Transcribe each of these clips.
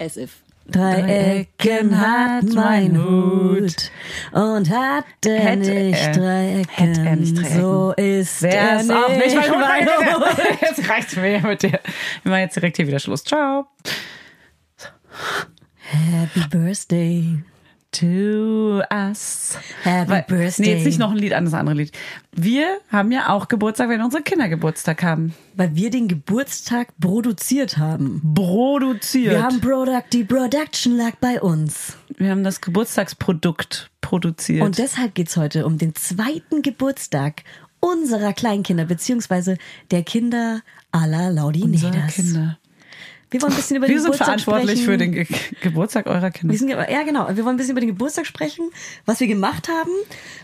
As if. Drei Ecken hat mein Hut und hat Hätte nicht er- drei Ecken, hätte er nicht drei Ecken. so ist Wer er auch nicht mein mein Hut? Hut. Jetzt reicht's mir mit dir. Wir machen jetzt direkt hier wieder Schluss. Ciao. Happy Birthday To us. Happy Weil- Birthday. Nee, jetzt nicht noch ein Lied an das andere Lied. Wir haben ja auch Geburtstag, wenn unsere Kinder Geburtstag haben. Weil wir den Geburtstag produziert haben. Produziert. Wir haben Product, die Production lag bei uns. wir haben das Geburtstagsprodukt produziert. Und deshalb geht's heute um den zweiten Geburtstag unserer Kleinkinder, beziehungsweise der Kinder aller Laudinedas. Kinder. Wir wollen ein bisschen über Wir den sind Geburtstag verantwortlich sprechen. für den Ge Geburtstag eurer Kinder. Wir sind, ja, genau. Wir wollen ein bisschen über den Geburtstag sprechen, was wir gemacht haben,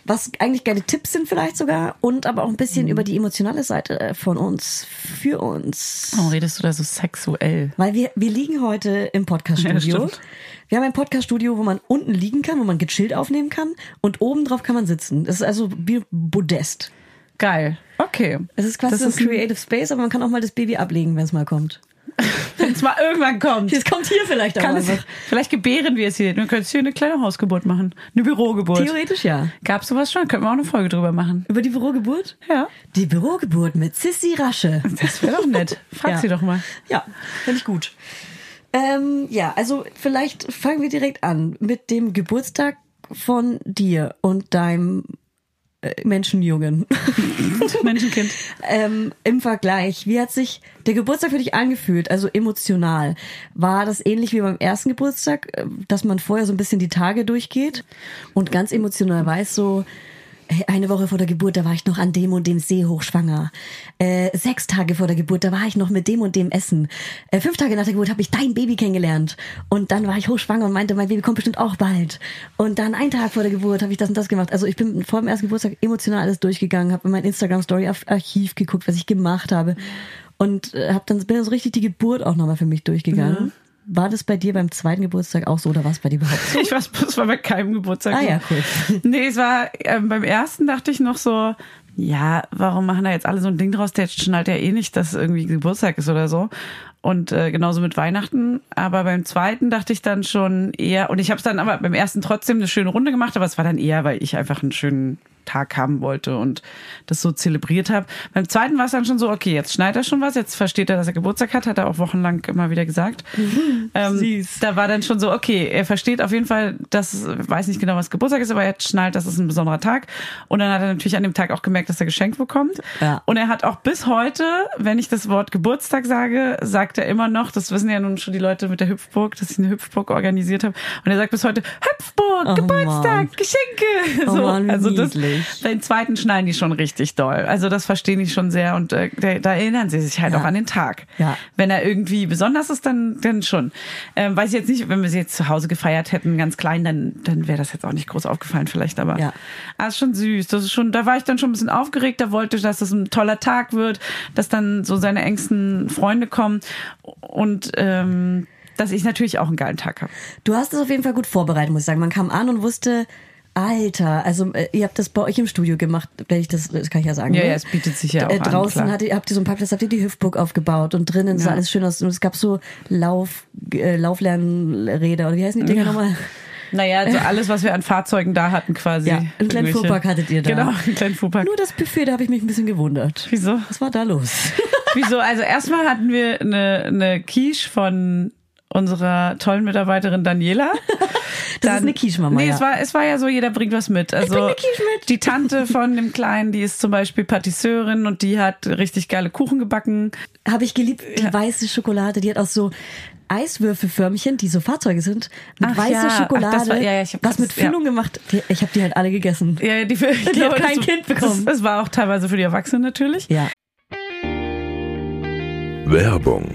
was eigentlich geile Tipps sind vielleicht sogar und aber auch ein bisschen Mhm. über die emotionale Seite äh, von uns, für uns. Warum redest du da so sexuell? Weil wir, wir liegen heute im Ja, Podcaststudio. stimmt. wir haben ein Podcaststudio, wo man unten liegen kann, wo man gechillt aufnehmen kann und oben drauf kann man sitzen. Das ist also wie Podest. Geil. Okay. Es ist quasi Das so ist ein- Creative Space, aber man kann auch mal das Baby ablegen, wenn es mal kommt. Wenn es mal irgendwann kommt. Es kommt hier vielleicht auch es, vielleicht gebären wir es hier. Wir können jetzt hier eine kleine Hausgeburt machen. Eine Bürogeburt. Theoretisch ja. Gab's sowas schon? Können wir auch eine Folge drüber machen. Über die Bürogeburt? Ja. Die Bürogeburt mit Sissy Rasche. Das wäre doch nett. Frag Ja. sie doch mal. Ja, finde ich gut. Ähm, ja, also vielleicht fangen wir direkt an mit dem Geburtstag von dir und deinem äh, Menschenjungen. Menschenkind. ähm, Im Vergleich, wie hat sich der Geburtstag für dich angefühlt, also emotional? War das ähnlich wie beim ersten Geburtstag, äh, dass man vorher so ein bisschen die Tage durchgeht und ganz emotional weiß so, eine Woche vor der Geburt, da war ich noch an dem und dem See hochschwanger. Äh, sechs Tage vor der Geburt, da war ich noch mit dem und dem Essen. Äh, fünf Tage nach der Geburt habe ich dein Baby kennengelernt. Und dann war ich hochschwanger und meinte, mein Baby kommt bestimmt auch bald. Und dann einen Tag vor der Geburt habe ich das und das gemacht. Also ich bin vor dem ersten Geburtstag emotional alles durchgegangen, habe in mein Instagram-Story-Archiv geguckt, was ich gemacht habe. Und äh, hab dann, bin dann so richtig die Geburt auch nochmal für mich durchgegangen. War das bei dir beim zweiten Geburtstag auch so oder war es bei dir überhaupt so? Ich weiß, es war bei keinem Geburtstag. Ah ja, cool. Nee, es war ähm, beim ersten dachte ich noch so, ja, warum machen da jetzt alle so ein Ding draus? Der schnallt ja eh nicht, dass irgendwie Geburtstag ist oder so. Und äh, genauso mit Weihnachten. Aber beim zweiten dachte ich dann schon eher, und ich habe es dann aber beim ersten trotzdem eine schöne Runde gemacht, aber es war dann eher, weil ich einfach einen schönen Tag haben wollte und das so zelebriert habe. Beim zweiten war es dann schon so, okay, jetzt schneit er schon was, jetzt versteht er, dass er Geburtstag hat, hat er auch wochenlang immer wieder gesagt. ähm, Süß. Da war dann schon so, okay, er versteht auf jeden Fall, dass, weiß nicht genau, was Geburtstag ist, aber er schnallt, das ist ein besonderer Tag. Und dann hat er natürlich an dem Tag auch gemerkt, dass er geschenkt bekommt. Ja. Und er hat auch bis heute, wenn ich das Wort Geburtstag sage, sagt er immer noch, das wissen ja nun schon die Leute mit der Hüpfburg, dass ich eine Hüpfburg organisiert habe. Und er sagt bis heute, Hüpfburg, Oh Geburtstag, Mann. Geschenke. Oh so, Mann, wie also das, den zweiten schneiden die schon richtig doll. Also das verstehen die schon sehr und äh, da, da erinnern sie sich halt Ja. auch an den Tag. Ja. Wenn er irgendwie besonders ist, dann, dann schon. Ähm, weiß ich jetzt nicht, wenn wir sie jetzt zu Hause gefeiert hätten, ganz klein, dann, dann wäre das jetzt auch nicht groß aufgefallen vielleicht, aber Ja. ah, ist schon süß. Das ist schon, da war ich dann schon ein bisschen aufgeregt, da wollte ich, dass das ein toller Tag wird, dass dann so seine engsten Freunde kommen und ähm, dass ich natürlich auch einen geilen Tag habe. Du hast es auf jeden Fall gut vorbereitet, muss ich sagen. Man kam an und wusste, Alter, also äh, ihr habt das bei euch im Studio gemacht, wenn ich das, das kann ich ja sagen. Ja, ne? ja, es bietet sich ja auch Äh, an, Draußen klar. hattet, habt ihr so einen Parkplatz, habt ihr die Hüpfburg aufgebaut und drinnen sah Ja. alles schön aus. Und es gab so Lauf, äh, Lauflernräder oder wie heißen die Dinger nochmal? Naja, also alles, was wir an Fahrzeugen da hatten quasi. Ja, einen kleinen Fuhrpark hattet ihr da. Genau, einen kleinen Fuhrpark. Nur das Buffet, da habe ich mich ein bisschen gewundert. Wieso? Was war da los? Wieso? Also erstmal hatten wir eine, eine Quiche von unserer tollen Mitarbeiterin Daniela. Das ist eine Quiche-Mama, Nee, ja. es war, es war ja so, jeder bringt was mit. Also bring eine Quiche mit. die Tante von dem Kleinen, die ist zum Beispiel Patisseurin und die hat richtig geile Kuchen gebacken. Habe ich geliebt, die weiße Schokolade, die hat auch so Eiswürfelförmchen, die so Fahrzeuge sind, mit Ach weißer ja, ach, Schokolade, das war- ja, ja, ich hab was mit das- ja. Füllung gemacht. Ich habe die halt alle gegessen. Ja, die, ich Die glaube, hat kein das- Kind bekommen. Das, das war auch teilweise für die Erwachsenen natürlich. Ja. Werbung.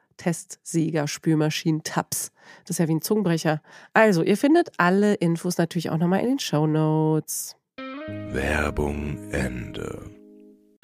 Testsieger, Spülmaschinen, Tabs. Das ist ja wie ein Zungenbrecher. Also, ihr findet alle Infos natürlich auch nochmal in den Show Notes. Werbung Ende.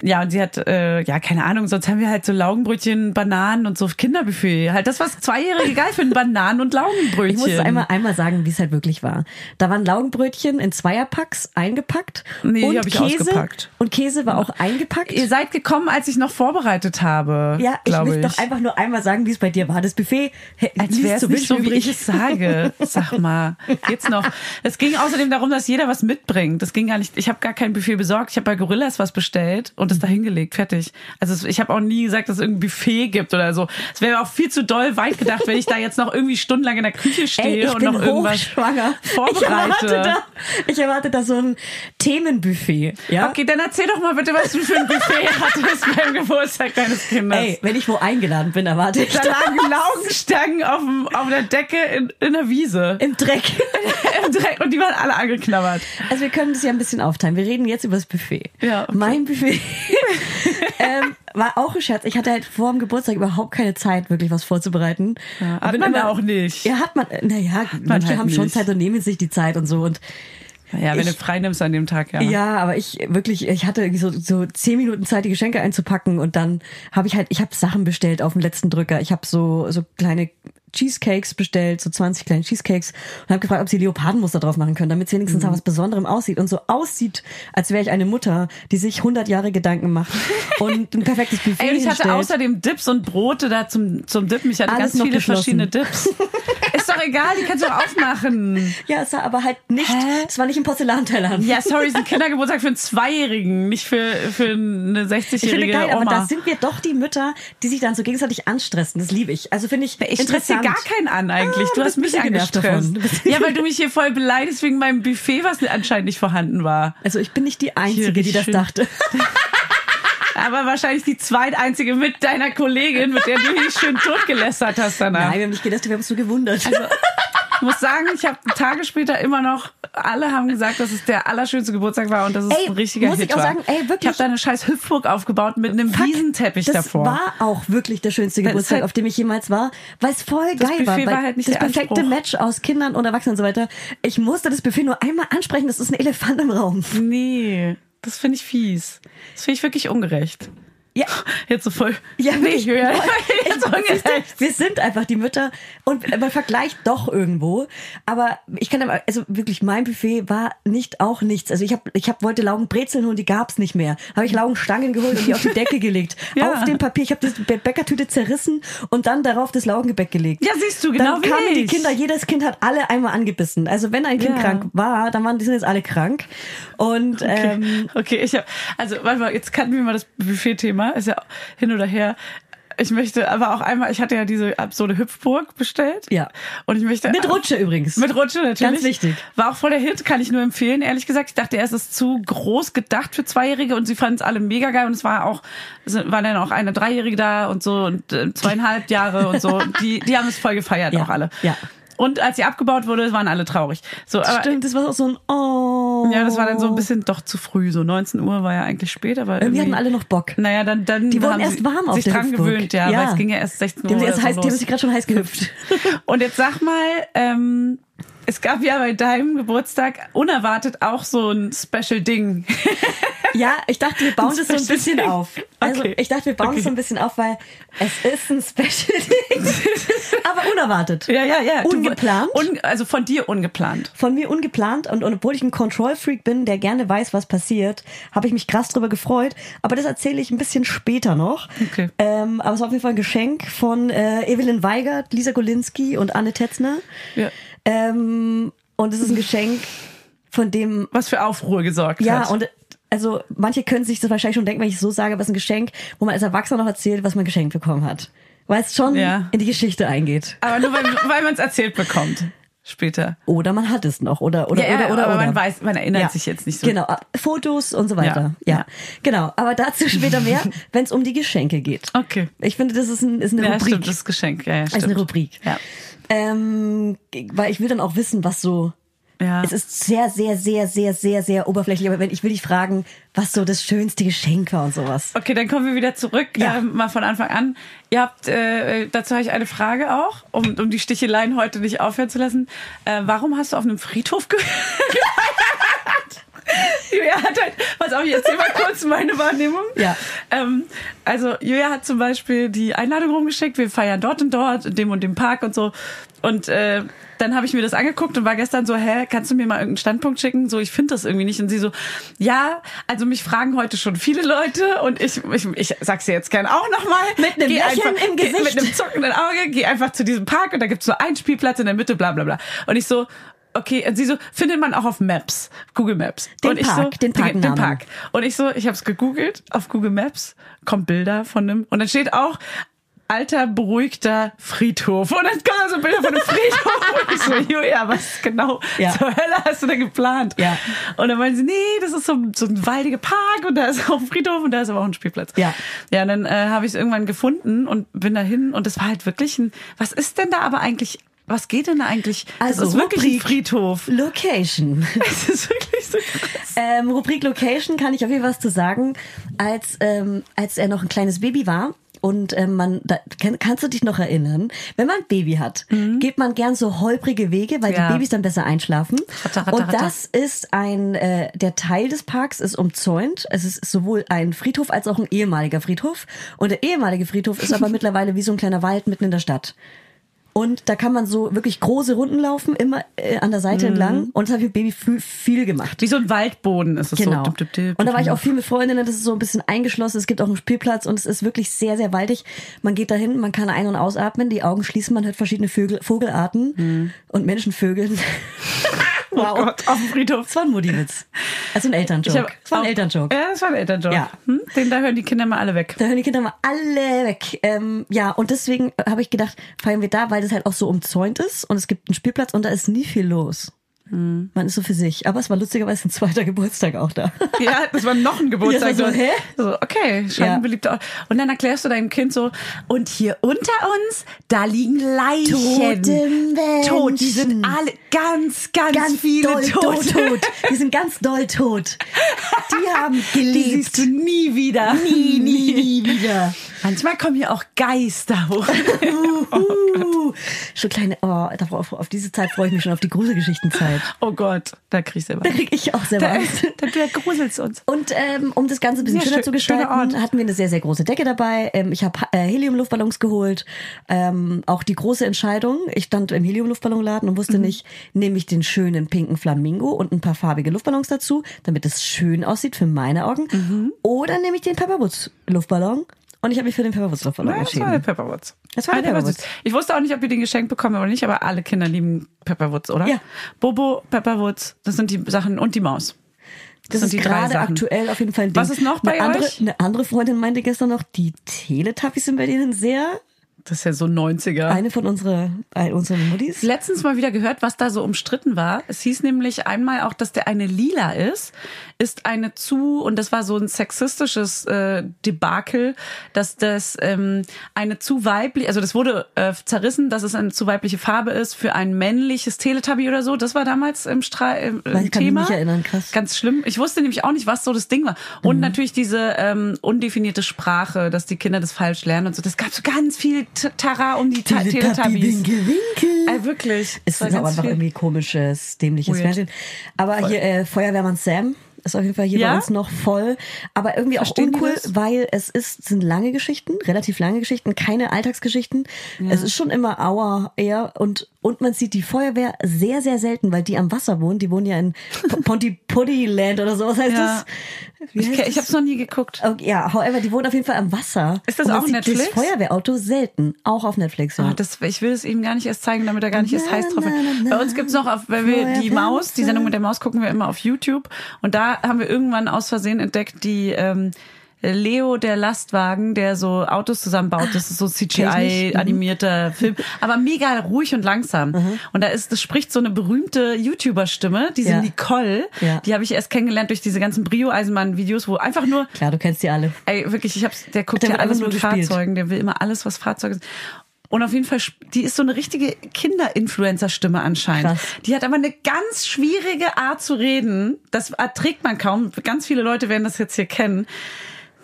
Ja, und sie hat, äh, ja, keine Ahnung, sonst haben wir halt so Laugenbrötchen, Bananen und so Kinderbuffet. Halt das, was Zweijährige geil finden, Bananen und Laugenbrötchen. Ich muss einmal, einmal sagen, wie es halt wirklich war. Da waren Laugenbrötchen in Zweierpacks eingepackt. Nee, und hab ich Käse, ausgepackt. Und Käse war auch eingepackt. Ihr seid gekommen, als ich noch vorbereitet habe. ja, ich will doch einfach nur einmal sagen, wie es bei dir war. Das Buffet Als wäre es nicht so, wie ich es sage. Sag mal, geht's noch? Es ging außerdem darum, dass jeder was mitbringt. Das ging gar nicht. Ich habe gar kein Buffet besorgt. Ich habe bei Gorillas was bestellt und es da hingelegt. Fertig. Also ich habe auch nie gesagt, dass es irgendein Buffet gibt oder so. Es wäre auch viel zu doll weit gedacht, wenn ich da jetzt noch irgendwie stundenlang in der Küche stehe Ey, und noch irgendwas hochschwanger. Ich vorbereite. erwarte, da, ich erwarte da so ein Themenbuffet. Ja? Okay, dann erzähl doch mal bitte, was du für ein Buffet hattest beim Geburtstag deines Kindes. Ey, wenn ich wo eingeladen bin, erwarte ich da da lagen Laugenstangen auf, dem, auf der Decke in, in der Wiese. im Dreck. Im Dreck und die waren alle angeknabbert. Also wir können das ja ein bisschen aufteilen. Wir reden jetzt über das Buffet. Ja, okay. Mein Buffet ähm, war auch ein Scherz. Ich hatte halt vor dem Geburtstag überhaupt keine Zeit, wirklich was vorzubereiten. Ja, hat man auch nicht. Ja, hat man. Naja, manche halt haben schon nicht. Zeit und nehmen sich die Zeit und so. Und Ja, wenn Ich- du frei nimmst an dem Tag, ja. ja, aber ich wirklich, ich hatte so, so zehn Minuten Zeit, die Geschenke einzupacken und dann habe ich halt, ich habe Sachen bestellt auf dem letzten Drücker. Ich habe so so kleine Cheesecakes bestellt, so 20 kleine Cheesecakes und habe gefragt, ob sie Leopardenmuster drauf machen können, damit es wenigstens Mhm. nach was Besonderem aussieht und so aussieht, als wäre ich eine Mutter, die sich 100 Jahre Gedanken macht und ein perfektes Buffet Ey, ich hatte hinstellt. außerdem Dips und Brote da zum, zum Dippen. Ich hatte Alles ganz viele verschiedene Dips. Ist doch egal, die kannst du auch aufmachen. ja, es war aber halt nicht, Hä? es war nicht im Porzellanteller. Ja, sorry, ist ein Kindergeburtstag für einen Zweijährigen, nicht für, für eine Ich finde 60-jährige geil, aber Oma. da sind wir doch die Mütter, die sich dann so gegenseitig anstressen. Das liebe ich. Also finde ich ich interessant. gar keinen an eigentlich. Ah, du hast mich angestresst. Ja, weil du mich hier voll beleidigst wegen meinem Buffet, was anscheinend nicht vorhanden war. Also ich bin nicht die Einzige, die das schön. dachte. Aber wahrscheinlich die zweiteinzige mit deiner Kollegin, mit der du dich schön totgelästert hast danach. Nein, wir haben nicht gedacht, wir haben uns so gewundert. Also, Ich muss sagen, ich habe Tage später immer noch, alle haben gesagt, dass es der allerschönste Geburtstag war und dass es Ey, ein richtiger muss Hit ich auch war. sagen, ey, wirklich. Ich habe da eine scheiß Hüpfburg aufgebaut mit einem Fuck, Wiesenteppich das davor. war auch wirklich der schönste Das Geburtstag, halt- auf dem ich jemals war, weil es voll Das geil war. War halt nicht das perfekte Anspruch. Match aus Kindern und Erwachsenen und so weiter. Ich musste das Buffet nur einmal ansprechen, das ist ein Elefant im Raum. nee, das finde ich fies. Das finde ich wirklich ungerecht. Ja. Jetzt so voll. Ja, nee, du, ungerecht. wir sind einfach die Mütter und man vergleicht doch irgendwo. Aber ich kann aber, also wirklich, mein Buffet war nicht auch nichts. Also ich habe, ich hab, wollte Laugenbrezeln holen, die gab's nicht mehr. Habe ich Laugenstangen geholt und die auf die Decke gelegt. Ja. Auf dem Papier. Ich habe die Bä- Bäckertüte zerrissen und dann darauf das Laugengebäck gelegt. Ja, siehst du, genau Dann wie kamen die ich. Kinder, jedes Kind hat alle einmal angebissen. Also wenn ein Kind Ja. krank war, dann waren die sind jetzt alle krank. Und ähm, Okay, ich habe, also warte mal, jetzt kannten wir mal das Buffet-Thema, ist ja hin oder her. Ich möchte aber auch einmal, ich hatte ja diese absurde Hüpfburg bestellt. Ja. Und ich möchte. mit Rutsche übrigens. Mit Rutsche natürlich. Ganz wichtig. War auch voll der Hit, kann ich nur empfehlen, ehrlich gesagt. Ich dachte, erst ist zu groß gedacht für Zweijährige und sie fanden es alle mega geil und es war auch, es war dann auch eine Dreijährige da und so und äh, zweieinhalb Jahre und so. Die, die haben es voll gefeiert, Ja, auch alle. ja. Und als sie abgebaut wurde, waren alle traurig. So, aber, Stimmt, das war auch so ein Oh. Ja, das war dann so ein bisschen doch zu früh. So 19 Uhr war ja eigentlich spät, aber Irgendwie irgendwie hatten alle noch Bock. Naja, dann, dann Die wurden erst sie warm auf sich der dran Hüpfburg. gewöhnt, ja, Ja. weil es ging ja erst 16 Uhr. Die haben, sich so heiß, die haben sich gerade schon heiß gehüpft. Und jetzt sag mal, ähm, es gab ja bei deinem Geburtstag unerwartet auch so ein Special-Ding. Ja, ich dachte, wir bauen das so ein bisschen Ding. auf. Also Okay. ich dachte, wir bauen Okay. das so ein bisschen auf, weil es ist ein Special Ding. Aber unerwartet. ja, ja, ja. Du- Ungeplant. Un, also von dir ungeplant. Von mir ungeplant und, und obwohl ich ein Control-Freak bin, der gerne weiß, was passiert, habe ich mich krass drüber gefreut. Aber das erzähle ich ein bisschen später noch. Okay. Ähm, aber es war auf jeden Fall ein Geschenk von äh, Evelyn Weigert, Lisa Golinski und Anne Tetzner. Ja. Ähm, und es ist ein Geschenk, von dem Was für Aufruhr gesorgt Ja, hat. und also manche können sich das wahrscheinlich schon denken, wenn ich es so sage, was ein Geschenk, wo man als Erwachsener noch erzählt, was man geschenkt bekommen hat. Weil es schon Ja. in die Geschichte eingeht. aber nur weil, weil man es erzählt bekommt. Später. Oder man hat es noch. Oder, oder, Ja, oder, oder. aber oder. man weiß, man erinnert Ja. sich jetzt nicht so. Genau, Fotos und so weiter. Ja, Ja, genau. Aber dazu später mehr, wenn es um die Geschenke geht. Okay. Ich finde, das ist, ein, ist eine Ja, Rubrik. stimmt, das Geschenk. Ja, ja, Das stimmt. ist eine Rubrik. Ja. Ähm, weil ich will dann auch wissen, was so. Ja. Es ist sehr, sehr, sehr, sehr, sehr, sehr oberflächlich. Aber wenn ich will dich fragen, was so das schönste Geschenk war und sowas. Okay, dann kommen wir wieder zurück, Ja. ähm, mal von Anfang an. Ihr habt, äh, dazu habe ich eine Frage auch, um, um die Sticheleien heute nicht aufhören zu lassen. Äh, warum hast du auf einem Friedhof ge Julia hat halt, pass auf, ich erzähl mal kurz meine Wahrnehmung. Ja. Ähm, also Julia hat zum Beispiel die Einladung rumgeschickt, wir feiern dort und dort, in dem und dem Park und so. Und äh, dann habe ich mir das angeguckt und war gestern so, hä, kannst du mir mal irgendeinen Standpunkt schicken? So, ich finde das irgendwie nicht. Und sie so, ja, also mich fragen heute schon viele Leute und ich, ich, ich sag's dir jetzt gern auch nochmal. Mit einem Lächeln im geh, Gesicht. Mit einem zuckenden Auge, geh einfach zu diesem Park und da gibt's nur einen Spielplatz in der Mitte, bla bla bla. Und ich so, okay, und sie so, findet man auch auf Maps, Google Maps. Den und ich Park, so, den Den Parknamen. Park. Und ich so, ich habe es gegoogelt auf Google Maps, kommt Bilder von einem und dann steht auch alter beruhigter Friedhof und dann kommen also Bilder von einem Friedhof und ich so, Julia, was genau Ja. zur Hölle hast du denn geplant? Ja. Und dann meinen sie, nee, das ist so, so ein waldiger Park und da ist auch ein Friedhof und da ist aber auch ein Spielplatz. Ja. Ja, und dann äh, habe ich es irgendwann gefunden und bin dahin und das war halt wirklich ein, was ist denn da aber eigentlich, was geht denn eigentlich? Also, das ist wirklich ein Rubrik. Friedhof. Location. Es ist wirklich so krass. Ähm, Rubrik Location kann ich auf jeden Fall was zu sagen. Als, ähm, als er noch ein kleines Baby war und ähm, man, da, kann, kannst du dich noch erinnern, wenn man ein Baby hat, geht man gern so holprige Wege, weil Mhm. Ja. die Babys dann besser einschlafen. Ratter, ratter, und ratter. das ist ein, äh, der Teil des Parks ist umzäunt. Es ist sowohl ein Friedhof als auch ein ehemaliger Friedhof. Und der ehemalige Friedhof ist aber mittlerweile wie so ein kleiner Wald mitten in der Stadt. Und da kann man so wirklich große Runden laufen, immer äh, an der Seite Mhm. entlang. Und das habe ich mit Baby viel, viel gemacht. Wie so ein Waldboden ist es Genau. so. Dip, dip, dip, und da war ich auch viel mit Freundinnen, das ist so ein bisschen eingeschlossen. Es gibt auch einen Spielplatz und es ist wirklich sehr, sehr waldig. Man geht dahin, man kann ein- und ausatmen, die Augen schließen, man hört verschiedene Vögel, Vogelarten und Menschenvögeln. Oh Gott, auf dem Friedhof. Das war ein Mutti-Witz. Also ein Elternjoke. Das war ein Elternjoke. Ja, das war ein Elternjoke. Ja. Hm? Den da hören die Kinder mal alle weg. Da hören die Kinder mal alle weg. Ähm, ja, und deswegen habe ich gedacht, feiern wir da, weil das halt auch so umzäunt ist und es gibt einen Spielplatz und da ist nie viel los. Hm. Man ist so für sich. Aber es war lustigerweise ein zweiter Geburtstag auch da. Ja, das war noch ein Geburtstag. So, hä? So, okay, scheint Ja. ein beliebter Ort. Und dann erklärst du deinem Kind so, und hier unter uns, da liegen Leichen. Tote Menschen. Tot, die sind alle ganz, ganz, ganz viele doll tot. Die sind ganz doll tot. Die haben Die gelebt. siehst du nie wieder. nie, nie, nie wieder. Manchmal kommen hier auch Geister hoch. Uh, schon kleine, oh, darauf, auf diese Zeit freue ich mich schon, auf die Gruselgeschichtenzeit. Oh Gott, da krieg ich selber. Da kriege ich auch selber Da, da, da gruselt's uns. Und ähm, um das Ganze ein bisschen Ja, schöner schön- zu gestalten, hatten wir eine sehr, sehr große Decke dabei. Ähm, ich habe äh, Helium-Luftballons geholt. Ähm, auch die große Entscheidung. Ich stand im Helium-Luftballonladen und Mhm. wusste nicht, nehme ich den schönen pinken Flamingo und ein paar farbige Luftballons dazu, damit es schön aussieht für meine Augen. Mhm. Oder nehme ich den Pepperwoods-Luftballon? Und ich habe mich für den Pepperwoods-Luftballon Ja, das war der entschieden. Pepperwoods. Das war der Ah, süß. Ich wusste auch nicht, ob wir den geschenkt bekommen oder nicht, aber alle Kinder lieben Pepperwoods, oder? Ja. Bobo, Pepperwoods, das sind die Sachen und die Maus. Das, sind ist gerade aktuell auf jeden Fall ein Ding. Was ist noch bei eine andere, euch? Eine andere Freundin meinte gestern noch, die Teletubbies sind bei denen sehr Das ist ja so 90er. eine von unserer, äh, unseren Muttis. letztens mal wieder gehört, was da so umstritten war. Es hieß nämlich einmal auch, dass der eine lila ist, ist eine zu, und das war so ein sexistisches äh, Debakel, dass das ähm, eine zu weiblich, also das wurde äh, zerrissen, dass es eine zu weibliche Farbe ist für ein männliches Teletubby oder so. Das war damals im, Stra im, Weil im ich kann mich Thema. nicht erinnern, krass. Ganz schlimm. Ich wusste nämlich auch nicht, was so das Ding war. Und Mhm. natürlich diese ähm, undefinierte Sprache, dass die Kinder das falsch lernen und so. Das gab so ganz viel Tara um die Ta- Teletubbies. Winke, winke. Äh, wirklich. Es ist auch einfach irgendwie komisches, dämliches. Fernsehen. Aber hier äh, Feuerwehrmann Sam ist auf jeden Fall hier Ja? bei uns noch voll. Aber irgendwie Verstehen auch uncool, weil es ist, sind lange Geschichten, relativ lange Geschichten, keine Alltagsgeschichten. Es ist schon immer Auer eher und und man sieht die Feuerwehr sehr, sehr selten, weil die am Wasser wohnen. Die wohnen ja in P- Pontypodyland oder sowas heißt Ja. das. Ich, ich habe es noch nie geguckt. Okay, ja, however, die wohnen auf jeden Fall am Wasser. Ist das Und man auch sieht Netflix? Das Feuerwehrauto selten, auch auf Netflix. Ja. Ah, das, ich will es ihm gar nicht erst zeigen, damit er gar nicht erst Na, heiß drauf wird. Bei uns gibt's noch, auf, weil wir die Maus, die Sendung mit der Maus gucken wir immer auf YouTube. Und da haben wir irgendwann aus Versehen entdeckt, die ähm, Leo, der Lastwagen, der so Autos zusammenbaut. Das ist so nicht. Mhm. CGI-animierter Film. Aber mega ruhig und langsam. Und da ist, das spricht so eine berühmte YouTuber-Stimme, diese Ja. Nicole. Ja. Die habe ich erst kennengelernt durch diese ganzen Brio-Eisenbahn-Videos, wo einfach nur Klar, du kennst die alle. Ey, wirklich, ich hab's, der guckt ja alles mit gespielt. Fahrzeugen, der will immer alles, was Fahrzeuge sind. Und auf jeden Fall, die ist so eine richtige Kinder-Influencer-Stimme anscheinend. Krass. Die hat aber eine ganz schwierige Art zu reden. Das erträgt man kaum. Ganz viele Leute werden das jetzt hier kennen.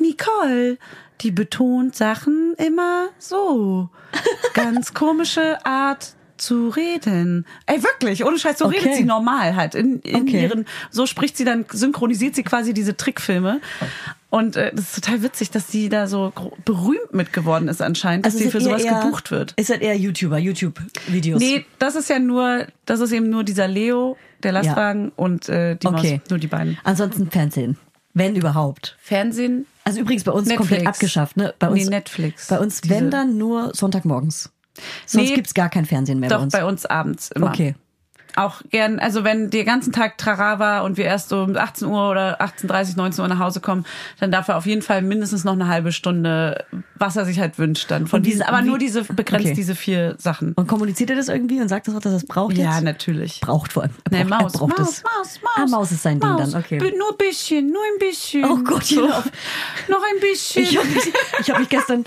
Nicole, die betont Sachen immer so. Ganz komische Art zu reden. Ey, wirklich, ohne Scheiß, so Okay. redet sie normal halt. In, in Okay. ihren, so spricht sie dann, synchronisiert sie quasi diese Trickfilme. Und äh, das ist total witzig, dass sie da so berühmt mit geworden ist anscheinend, dass sie seid für sowas eher- gebucht wird. Ist halt eher YouTuber, YouTube-Videos. Nee, das ist ja nur, das ist eben nur dieser Leo, der Lastwagen und äh, die Okay. Maus, nur die beiden. Ansonsten Fernsehen. Wenn überhaupt. Fernsehen, Also übrigens bei uns Netflix. komplett abgeschafft, ne? Bei uns, Nee, Netflix. Bei uns, wenn dann nur Sonntagmorgens. Sonst Nee, gibt's gar kein Fernsehen mehr doch bei uns. bei uns abends immer. Okay. Auch gern, also wenn der ganzen Tag Trara war und wir erst so um 18 Uhr oder 18.30, 19 Uhr nach Hause kommen, dann darf er auf jeden Fall mindestens noch eine halbe Stunde, was er sich halt wünscht dann. Von Und diesen, aber wie- nur diese, begrenzt Okay. diese vier Sachen. Und kommuniziert er das irgendwie und sagt das auch, dass er es braucht Ja, jetzt? natürlich. Braucht vor allem. Er Nee, braucht, Maus, braucht Maus, es. Maus, Maus. Ah, Maus ist sein Ding dann, okay. Nur ein bisschen, nur ein bisschen. Oh Gott, so. genau. Noch ein bisschen. Ich habe mich, ich hab mich gestern,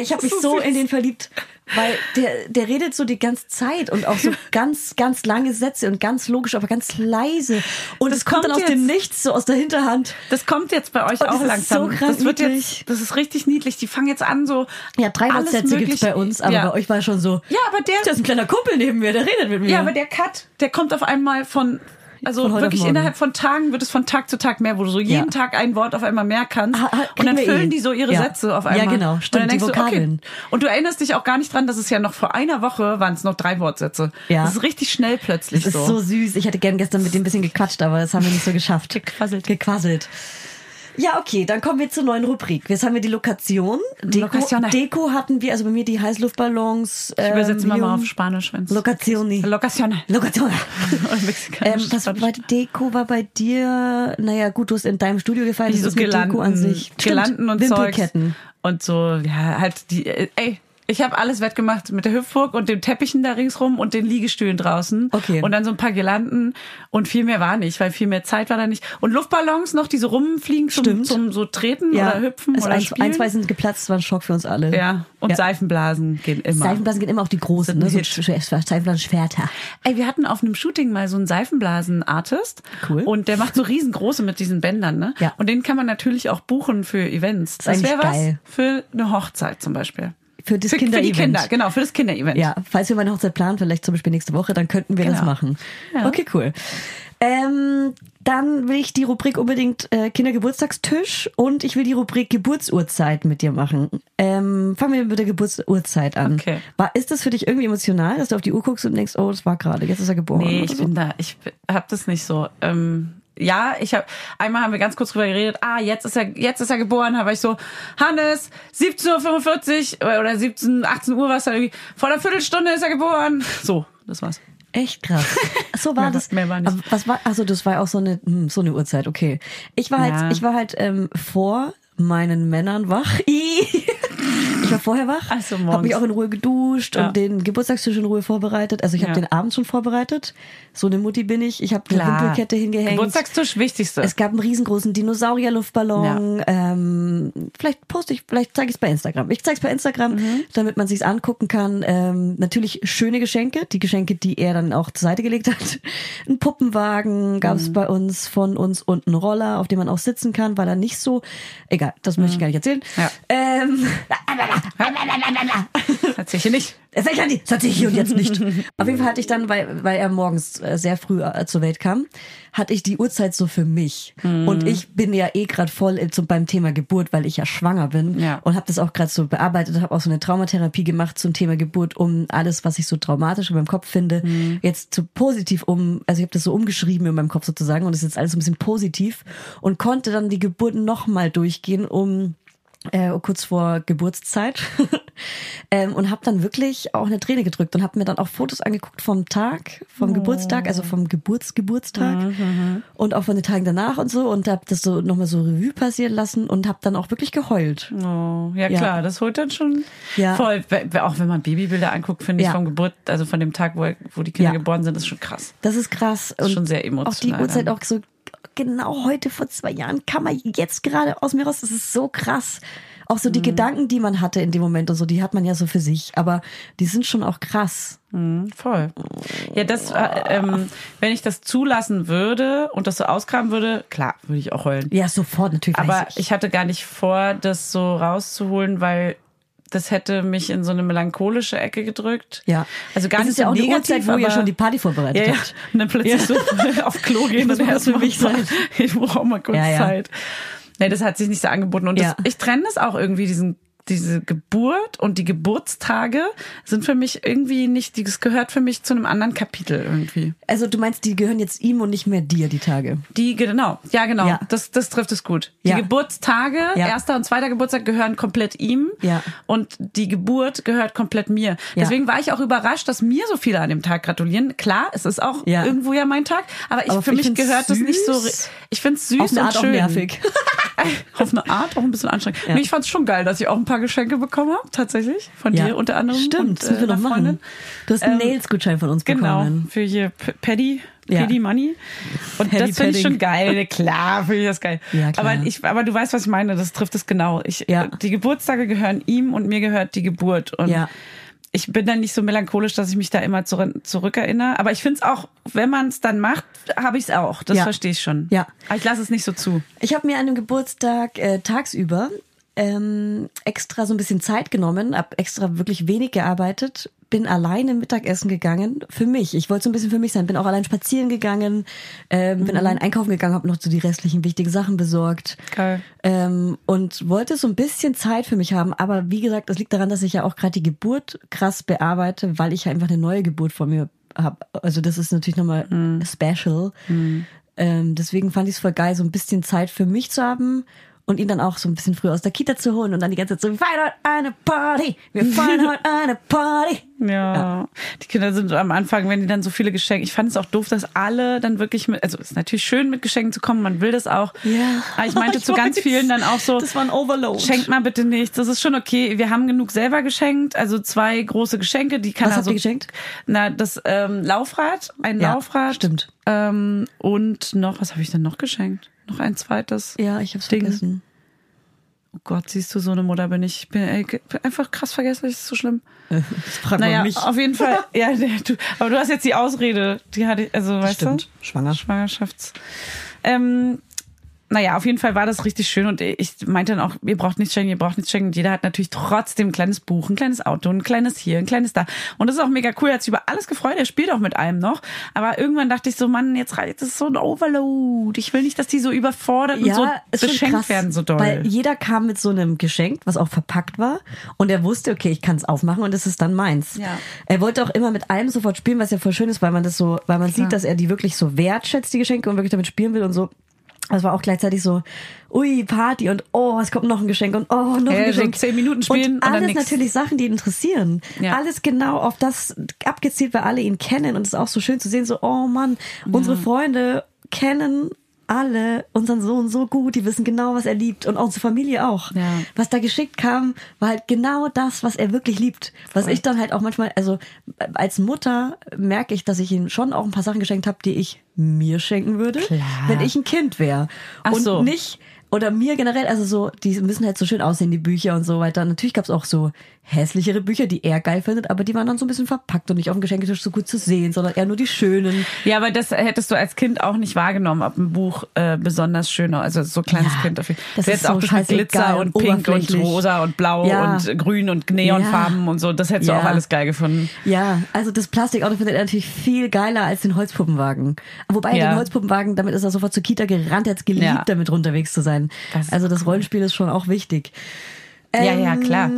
ich habe mich So so in den verliebt, weil der, der redet so die ganze Zeit und auch so ganz, ganz lange Sätze und ganz logisch, aber ganz leise. Und Das es kommt, dann kommt aus dem. Nichts, so aus der Hinterhand. Das kommt jetzt bei euch Und auch langsam. so das wird niedlich. jetzt, das ist richtig niedlich. Die fangen jetzt an so. Ja, drei Wortsätze gibt's bei uns, aber ja. bei euch war schon so. Ja, aber der, Da ist ein kleiner Kumpel neben mir, der redet mit mir. ja, aber der Cut, der kommt auf einmal von, also wirklich innerhalb von Tagen wird es von Tag zu Tag mehr, wo du so jeden Ja. Tag ein Wort auf einmal mehr kannst. Ah, ah, und dann füllen eh. die so ihre Ja. Sätze auf Ja, einmal. genau, Und stimmt, dann die denkst du, okay. Und du erinnerst dich auch gar nicht dran, dass es ja noch vor einer Woche waren es noch drei Wortsätze. Ja. Das ist richtig schnell plötzlich Das ist so süß. Ich hätte gern gestern mit dem ein bisschen gequatscht, aber das haben wir nicht so geschafft. Gequasselt. Gequasselt. Ja, okay, dann kommen wir zur neuen Rubrik. Jetzt haben wir die Lokation. Deko. Deko hatten wir, also bei mir die Heißluftballons. Ich übersetze mal, mal auf Spanisch, wenn. Lokation. Lokation. Und Ähm, was bei Deko war bei dir? Naja, gut, du hast in deinem Studio gefeiert. Wie Das so ist mit Girlanden, Deko an sich. Stimmt, Girlanden und Zeugs. Wimpelketten. Und so, ja, halt die, äh, ey, Ich habe alles wettgemacht mit der Hüpfburg und den Teppichen da ringsrum und den Liegestühlen draußen. Okay. Und dann so ein paar Girlanden und viel mehr war nicht, weil viel mehr Zeit war da nicht. Und Luftballons noch, die so rumfliegen zum, Stimmt. zum so treten oder hüpfen Also oder ein, spielen. ein, zwei sind geplatzt, war ein Schock für uns alle. ja, und Ja. Seifenblasen gehen immer. Seifenblasen gehen immer auf die großen, ne? So Seifenblasen-Schwerter. Ey, wir hatten auf einem Shooting mal so einen Seifenblasen-Artist. Cool. Und der macht so riesengroße mit diesen Bändern, ne? Ja. Und den kann man natürlich auch buchen für Events. ist Das wäre was für eine Hochzeit zum Beispiel. Für das Für, für die Kinderevent. Kinder, genau, für das Kinderevent. Ja, falls wir meine Hochzeit planen, vielleicht zum Beispiel nächste Woche, dann könnten wir das Genau. machen. Ja. Okay, cool. Ähm, dann will ich die Rubrik unbedingt äh, Kindergeburtstagstisch und ich will die Rubrik Geburtsurzeit mit dir machen. Ähm, fangen wir mit der Geburtsurzeit an. Okay. War, ist das für dich irgendwie emotional, dass du auf die Uhr guckst und denkst, oh, das war gerade, jetzt ist er geboren? Nee, ich so? bin da, ich hab das nicht so. Ähm, ja, ich habe einmal haben wir ganz kurz drüber geredet. Ah, jetzt ist er, jetzt ist er geboren. Habe ich so Hannes 17:45 Uhr oder 17, 18 Uhr was da irgendwie. Vor einer Viertelstunde ist er geboren. So, das war's. Echt krass. So war Mehr- das. mehr war nicht. Was war? Also das war auch so eine hm, so eine Uhrzeit. Okay. Ich war Ja. halt ich war halt ähm, vor meinen Männern wach. Ich war vorher wach, Ach so, habe mich auch in Ruhe geduscht Ja. und den Geburtstagstisch in Ruhe vorbereitet. Also ich habe Ja. den Abend schon vorbereitet. So eine Mutti bin ich. Ich habe eine. Wimpelkette hingehängt. Geburtstagstisch, wichtigste. Es gab einen riesengroßen Dinosaurier-Luftballon. Ähm, vielleicht poste ich, vielleicht zeige ich es bei Instagram. Ich zeige es bei Instagram, Mhm. damit man sich's angucken kann. Ähm, natürlich schöne Geschenke, die Geschenke, die er dann auch zur Seite gelegt hat. Ein Puppenwagen gab Mhm. es bei uns von uns und einen Roller, auf dem man auch sitzen kann, weil er nicht so. Egal, das möchte ich gar nicht erzählen. Mhm. Ja. Ähm, Erzähl ich hier nicht. das sag ich ja nicht. Das hier und jetzt nicht. Auf jeden Fall hatte ich dann, weil, weil er morgens äh, sehr früh äh, zur Welt kam, hatte ich die Uhrzeit so für mich. Mhm. Und ich bin ja eh gerade voll äh, zum, beim Thema Geburt, weil ich ja schwanger bin Ja. und habe das auch gerade so bearbeitet, habe auch so eine Traumatherapie gemacht zum Thema Geburt, um alles, was ich so traumatisch in meinem Kopf finde, Mhm. jetzt zu positiv um, also ich habe das so umgeschrieben in meinem Kopf sozusagen und es ist jetzt alles ein bisschen positiv und konnte dann die Geburt nochmal durchgehen, um äh, kurz vor Geburtszeit ähm, und habe dann wirklich auch eine Träne gedrückt und habe mir dann auch Fotos angeguckt vom Tag, vom Geburtstag, also vom Geburtsgeburtstag und auch von den Tagen danach und so und habe das so nochmal so Revue passieren lassen und habe dann auch wirklich geheult. Oh, ja, Ja. klar, das holt dann schon Ja. voll. Auch wenn man Babybilder anguckt, finde ich Ja. vom Geburt, also von dem Tag, wo, wo die Kinder geboren sind, ist schon krass. Das ist krass. ist und schon sehr Auch die emotional Uhrzeit auch so genau heute vor zwei Jahren kam er jetzt gerade aus mir raus. Das ist so krass. Auch so die Mhm. Gedanken, die man hatte in dem Moment und so, die hat man ja so für sich. Aber die sind schon auch krass. Mhm, voll. Ja, das, äh, ähm, wenn ich das zulassen würde und das so ausgraben würde, klar, würde ich auch heulen. Ja, sofort natürlich. Aber weiß ich hatte gar nicht vor, das so rauszuholen, weil das hätte mich in so eine melancholische Ecke gedrückt. Ja. Also gar Es nicht ist ja so auch negativ, Uhrzeit, wo ihr schon die Party vorbereitet ja, ja. habt. Und dann plötzlich so auf Klo gehen muss und mal erst für mich sein. Ich brauche auch mal kurz Ja, ja. Zeit. Nee, das hat sich nicht so angeboten. Und Ja. das, ich trenne das auch irgendwie, diesen diese Geburt und die Geburtstage sind für mich irgendwie nicht, das gehört für mich zu einem anderen Kapitel irgendwie. Also du meinst, die gehören jetzt ihm und nicht mehr dir, die Tage. Die, genau, ja genau, Ja. Das, das trifft es gut. Ja. Die Geburtstage, Ja. erster und zweiter Geburtstag gehören komplett ihm Ja. und die Geburt gehört komplett mir. Deswegen war ich auch überrascht, dass mir so viele an dem Tag gratulieren. Klar, es ist auch irgendwo ja mein Tag, aber, ich, Aber für ich mich gehört das nicht so, süß. ich find's süß Auf eine und Art auch schön. nervig. Auf eine Art auch ein bisschen anstrengend. Nee, ich fand's schon geil, dass ich auch ein paar Geschenke bekommen habe, tatsächlich. Von dir unter anderem. Stimmt, und, müssen wir äh, noch machen. Du hast einen Ähm, Nails-Gutschein von uns Genau, bekommen. für hier Paddy, Ja. Paddy Money. Und Paddy das finde ich schon geil. Klar, finde ich das geil. Ja, klar. Aber ich, aber du weißt, was ich meine. Das trifft es genau. Ich, Ja. die Geburtstage gehören ihm und mir gehört die Geburt. Und Ja. ich bin dann nicht so melancholisch, dass ich mich da immer zurück, zurückerinnere. Aber ich finde es auch, wenn man es dann macht, habe ich es auch. Das Ja. verstehe ich schon. Ja. Aber ich lasse es nicht so zu. Ich habe mir an dem Geburtstag äh, tagsüber ähm, extra so ein bisschen Zeit genommen, hab extra wirklich wenig gearbeitet, bin alleine Mittagessen gegangen für mich. Ich wollte so ein bisschen für mich sein, bin auch allein spazieren gegangen, ähm, bin allein einkaufen gegangen, habe noch so die restlichen wichtigen Sachen besorgt. Geil. Ähm, und wollte so ein bisschen Zeit für mich haben. Aber wie gesagt, das liegt daran, dass ich ja auch gerade die Geburt krass bearbeite, weil ich ja einfach eine neue Geburt vor mir habe. Also das ist natürlich nochmal special. Ähm, deswegen fand ich es voll geil, so ein bisschen Zeit für mich zu haben und ihn dann auch so ein bisschen früh aus der Kita zu holen und dann die ganze Zeit so, wir feiern heute eine Party, wir feiern heute eine Party. Ja. Die Kinder sind am Anfang, wenn die dann so viele Geschenke. Ich fand es auch doof, dass alle dann wirklich mit, also es ist natürlich schön mit Geschenken zu kommen, man will das auch. Ja. Aber ich meinte Ich zu ganz weiß. vielen dann auch so, Das war ein Overload. Schenkt mal bitte nichts. Das ist schon okay. Wir haben genug selber geschenkt. Also zwei große Geschenke, die kann Was er habt ihr geschenkt? Na, das ähm, Laufrad, ein Ja, Laufrad. stimmt. Ähm, und noch, was habe ich denn noch geschenkt? Noch ein zweites. Ja, ich hab's Ding. vergessen. Oh Gott, siehst du, so eine Mutter bin ich. Ich bin, ey, einfach krass vergesslich, ist so schlimm. Das fragt Naja, man mich. auf jeden Fall. ja, du, aber du hast jetzt die Ausrede. Die hatte ich, also weißt Stimmt. du? Schwanger. Schwangerschafts. Ähm, naja, auf jeden Fall war das richtig schön und ich meinte dann auch, ihr braucht nichts schenken, ihr braucht nichts schenken. Und jeder hat natürlich trotzdem ein kleines Buch, ein kleines Auto, ein kleines hier, ein kleines da. Und das ist auch mega cool, er hat sich über alles gefreut, er spielt auch mit allem noch. Aber irgendwann dachte ich so, Mann, jetzt reicht das ist so ein Overload. Ich will nicht, dass die so überfordert und so beschenkt krass, werden so doll. Weil jeder kam mit so einem Geschenk, was auch verpackt war. Und er wusste, okay, ich kann es aufmachen und es ist dann meins. Ja. Er wollte auch immer mit allem sofort spielen, was ja voll schön ist, weil man das so, weil man sieht, dass er die wirklich so wertschätzt, die Geschenke, und wirklich damit spielen will und so. Das war auch gleichzeitig so, ui, Party und oh, es kommt noch ein Geschenk und oh, noch Ja, ein so Geschenk. zehn Minuten spielen und und alles natürlich Sachen, die ihn interessieren. Ja. Alles genau auf das abgezielt, weil alle ihn kennen und es ist auch so schön zu sehen, so, oh Mann, unsere Freunde kennen alle unseren Sohn so gut, die wissen genau, was er liebt und unsere Familie auch. Ja. Was da geschickt kam, war halt genau das, was er wirklich liebt. Was ich dann halt auch manchmal, also als Mutter merke ich, dass ich ihm schon auch ein paar Sachen geschenkt habe, die ich mir schenken würde, wenn ich ein Kind wäre. Und so. nicht oder mir generell, also so, die müssen halt so schön aussehen, die Bücher und so weiter. Natürlich gab's auch so hässlichere Bücher, die er geil findet, aber die waren dann so ein bisschen verpackt und nicht auf dem Geschenketisch so gut zu sehen, sondern eher nur die schönen. Ja, aber das hättest du als Kind auch nicht wahrgenommen, ob ein Buch äh, besonders schöner, also so kleines Ja, Kind. Auf jeden- das du ist auch so das Glitzer und und Pink und. Rosa und Blau Ja. und Grün und Neonfarben Ja. und so. Das hättest du auch alles geil gefunden. Ja, also das Plastikauto findet er natürlich viel geiler als den Holzpuppenwagen. Wobei den Holzpuppenwagen, damit ist er sofort zur Kita gerannt, er hat's geliebt, Ja. damit unterwegs zu sein. Das also das Rollenspiel ist schon auch wichtig. Ja, ja, klar.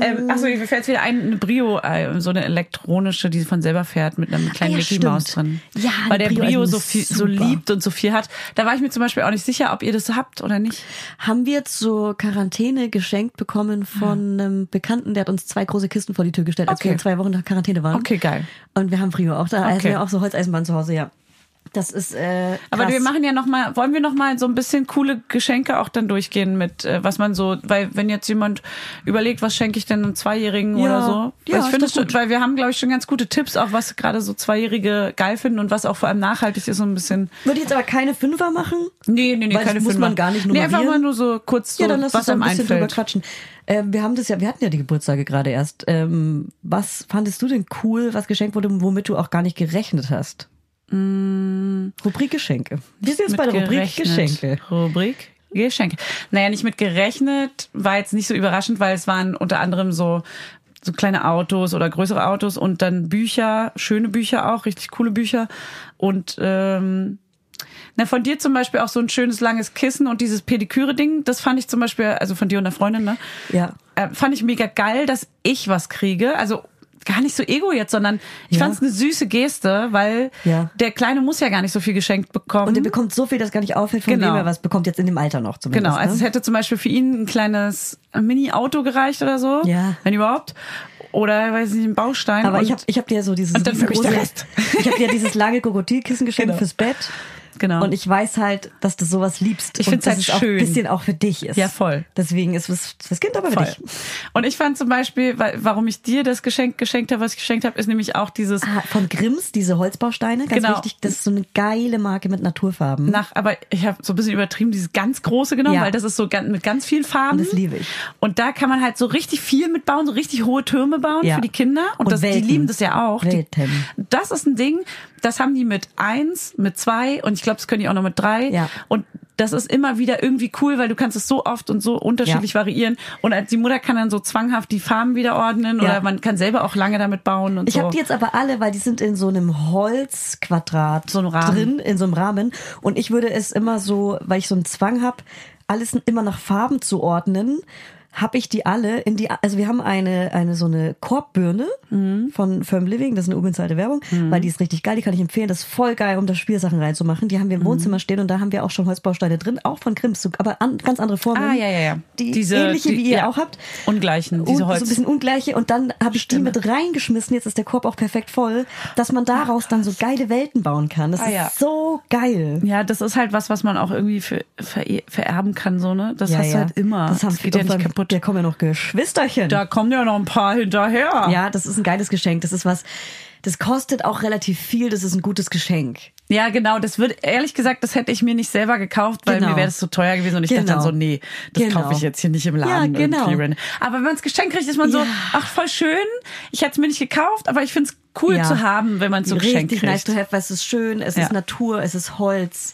Ähm, achso, mir fällt wieder ein, eine Brio, äh, so eine elektronische, die von selber fährt mit einem kleinen Ah ja, Mickey stimmt. Maus drin. Ja, Weil der Brio Brio ist so viel, so super. liebt und so viel hat. Da war ich mir zum Beispiel auch nicht sicher, ob ihr das habt oder nicht. Haben wir zur Quarantäne geschenkt bekommen von einem Bekannten, der hat uns zwei große Kisten vor die Tür gestellt, als Okay. wir zwei Wochen nach Quarantäne waren. Okay, geil. Und wir haben Frio auch da, also Okay. wir haben auch so Holzeisenbahn zu Hause, ja. Das ist äh, Aber krass. wir machen ja noch mal, wollen wir noch mal so ein bisschen coole Geschenke auch dann durchgehen mit, äh, was man so, weil wenn jetzt jemand überlegt, was schenke ich denn einem Zweijährigen Ja. oder so. Ja, weil ich finde gut. weil wir haben, glaube ich, schon ganz gute Tipps, auch was gerade so Zweijährige geil finden und was auch vor allem nachhaltig ist, so ein bisschen. Würde ich jetzt aber keine Fünfer machen? Nee, nee, nee, Weil keine das muss Fünfer. man gar nicht Nee, einfach nummerieren. mal nur so kurz so, ja, dann lass uns was da ein bisschen drüber einfällt. quatschen. Ähm, wir haben das ja, wir hatten ja die Geburtstage gerade erst. Ähm, was fandest du denn cool, was geschenkt wurde, womit du auch gar nicht gerechnet hast? Rubrik Geschenke. Wir sind jetzt Mm. Bei der Rubrik gerechnet. Geschenke. Rubrik Geschenke. Naja, nicht mit gerechnet, war jetzt nicht so überraschend, weil es waren unter anderem so so kleine Autos oder größere Autos und dann Bücher, schöne Bücher auch, richtig coole Bücher und ähm, na, von dir zum Beispiel auch so ein schönes langes Kissen und dieses Pediküre-Ding, das fand ich zum Beispiel, also von dir und der Freundin, ne? Ja. äh, fand ich mega geil, dass ich was kriege. Also gar nicht so ego jetzt, sondern ich Ja. fand es eine süße Geste, weil Ja. der Kleine muss ja gar nicht so viel geschenkt bekommen. Und er bekommt so viel, dass gar nicht auffällt, von Genau. dem er was bekommt, jetzt in dem Alter noch zumindest. Genau, also es ne? hätte zum Beispiel für ihn ein kleines Mini-Auto gereicht oder so, Ja. wenn überhaupt. Oder, weiß ich nicht, ein Baustein. Aber ich habe ich hab dir so dieses Und dann riesengroße- Rest. Ich habe dir dieses lange Krokodilkissen geschenkt Genau. fürs Bett. Genau. Und ich weiß halt, dass du sowas liebst. Ich dass halt es auch schön. ein bisschen auch für dich ist. Ja, voll. Deswegen ist es fürs Kind aber für Voll. dich. Und ich fand zum Beispiel, warum ich dir das Geschenk geschenkt habe, was ich geschenkt habe, ist nämlich auch dieses Ah, von Grimms, diese Holzbausteine, ganz Genau. wichtig. Das ist so eine geile Marke mit Naturfarben. nach, aber ich habe so ein bisschen übertrieben, dieses ganz große genommen, Ja. weil das ist so mit ganz vielen Farben. Und das liebe ich. Und da kann man halt so richtig viel mitbauen, so richtig hohe Türme bauen Ja. für die Kinder. Und, Und das, die lieben das ja auch. Die, das ist ein Ding, das haben die mit eins, mit zwei und ich glaube, das können die auch noch mit drei. Ja. Und das ist immer wieder irgendwie cool, weil du kannst es so oft und so unterschiedlich Ja. variieren. Und als die Mutter kann dann so zwanghaft die Farben wieder ordnen Ja. oder man kann selber auch lange damit bauen und Ich so. habe die jetzt aber alle, weil die sind in so einem Holzquadrat So einem drin, in so einem Rahmen. Und ich würde es immer so, weil ich so einen Zwang habe, alles immer nach Farben zu ordnen, habe ich die alle in die, also wir haben eine, eine so eine Korbbirne Mhm. von Firm Living, das ist eine unbezahlte Werbung, weil die ist richtig geil, die kann ich empfehlen, das ist voll geil, um da Spielsachen reinzumachen. Die haben wir im Mhm. Wohnzimmer stehen und da haben wir auch schon Holzbausteine drin, auch von Grimszug, aber an, ganz andere Formen. Ah, ja, ja, ja. Die Diese- ähnliche, die- wie ihr ja. auch habt. Ungleichen, Und diese so Holz. ein bisschen ungleiche und dann habe ich die Stimme. mit reingeschmissen, jetzt ist der Korb auch perfekt voll, dass man daraus dann so geile Welten bauen kann. Das Ah, ja. ist so geil. Ja, das ist halt was, was man auch irgendwie ver vererben kann, so, ne? Das ja, hast ja. du halt immer. Das, haben geht ja nicht irgendwann- kaputt. Da kommen ja noch Geschwisterchen. Da kommen ja noch ein paar hinterher. Ja, das ist ein geiles Geschenk. Das ist was, das kostet auch relativ viel. Das ist ein gutes Geschenk. Ja, genau. Das wird, ehrlich gesagt, das hätte ich mir nicht selber gekauft, weil Genau. mir wäre das zu teuer gewesen und ich dachte Genau. dann so, nee, das Genau. kaufe ich jetzt hier nicht im Laden. Ja, genau. irgendwie. Aber wenn man es geschenkt kriegt, ist man so, Ja. ach, voll schön. Ich hätte es mir nicht gekauft, aber ich finde es cool Ja. zu haben, wenn man es so geschenkt Richtig kriegt. nice to have, weil es ist schön, es Ja. ist Natur, es ist Holz,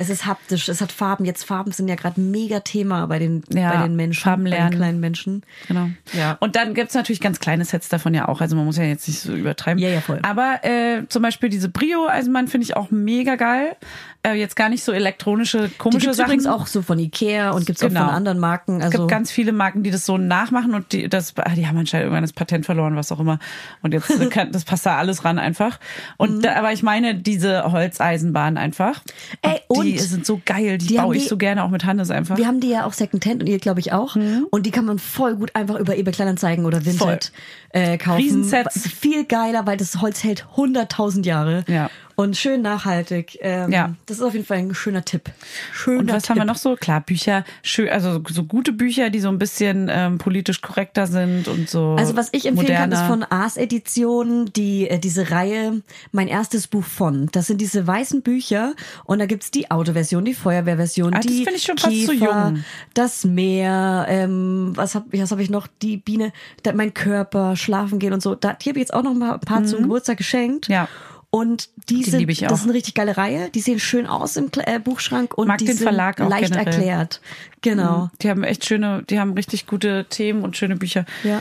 es ist haptisch, es hat Farben. Jetzt Farben sind ja gerade mega Thema bei den, Ja, bei den Menschen, Farben bei lernen. den kleinen Menschen. Genau. Ja. Und dann gibt's natürlich ganz kleine Sets davon ja auch. Also man muss ja jetzt nicht so übertreiben. Ja, ja, voll. Aber äh, zum Beispiel diese Brio-Eisenbahn finde ich auch mega geil. Äh, jetzt gar nicht so elektronische, Die komische gibt's Sachen. übrigens auch so von Ikea und gibt's Genau. auch von anderen Marken. Es Also gibt ganz viele Marken, die das so nachmachen und die, das, ah, die haben anscheinend irgendwann das Patent verloren, was auch immer. Und jetzt kann, das passt da alles ran einfach. Und Mhm. da, aber ich meine diese Holzeisenbahn einfach. Ey, die sind so geil, die, die baue ich die- so gerne auch mit Hannes einfach. Wir haben die ja auch Secondhand und ihr glaube ich auch. Mhm. Und die kann man voll gut einfach über eBay Kleinanzeigen oder Vinted äh, kaufen. Riesensets. Viel geiler, weil das Holz hält 100.000 Jahre. Ja. Und schön nachhaltig. Ähm, Ja. Das ist auf jeden Fall ein schöner Tipp. Schöner Und was Tipp. haben wir noch so? Klar, Bücher, schön, also so gute Bücher, die so ein bisschen ähm, politisch korrekter sind und so. Also was ich empfehlen moderner. kann, ist von Ars Edition die äh, diese Reihe Mein erstes Buch von. Das sind diese weißen Bücher und da gibt's die Autoversion, die Feuerwehrversion, Ah, das die finde ich schon fast Käfer, zu jung. das Meer, ähm, was hab was hab ich noch? Die Biene, mein Körper, schlafen gehen und so. Da, die habe ich jetzt auch noch mal ein paar zum Geburtstag geschenkt. Mhm. Ja. Und die, Die das ist eine richtig geile Reihe. Die sehen schön aus im äh, Buchschrank und Mag die den sind Verlag auch leicht generell. erklärt. Genau. Die haben echt schöne, die haben richtig gute Themen und schöne Bücher. Ja.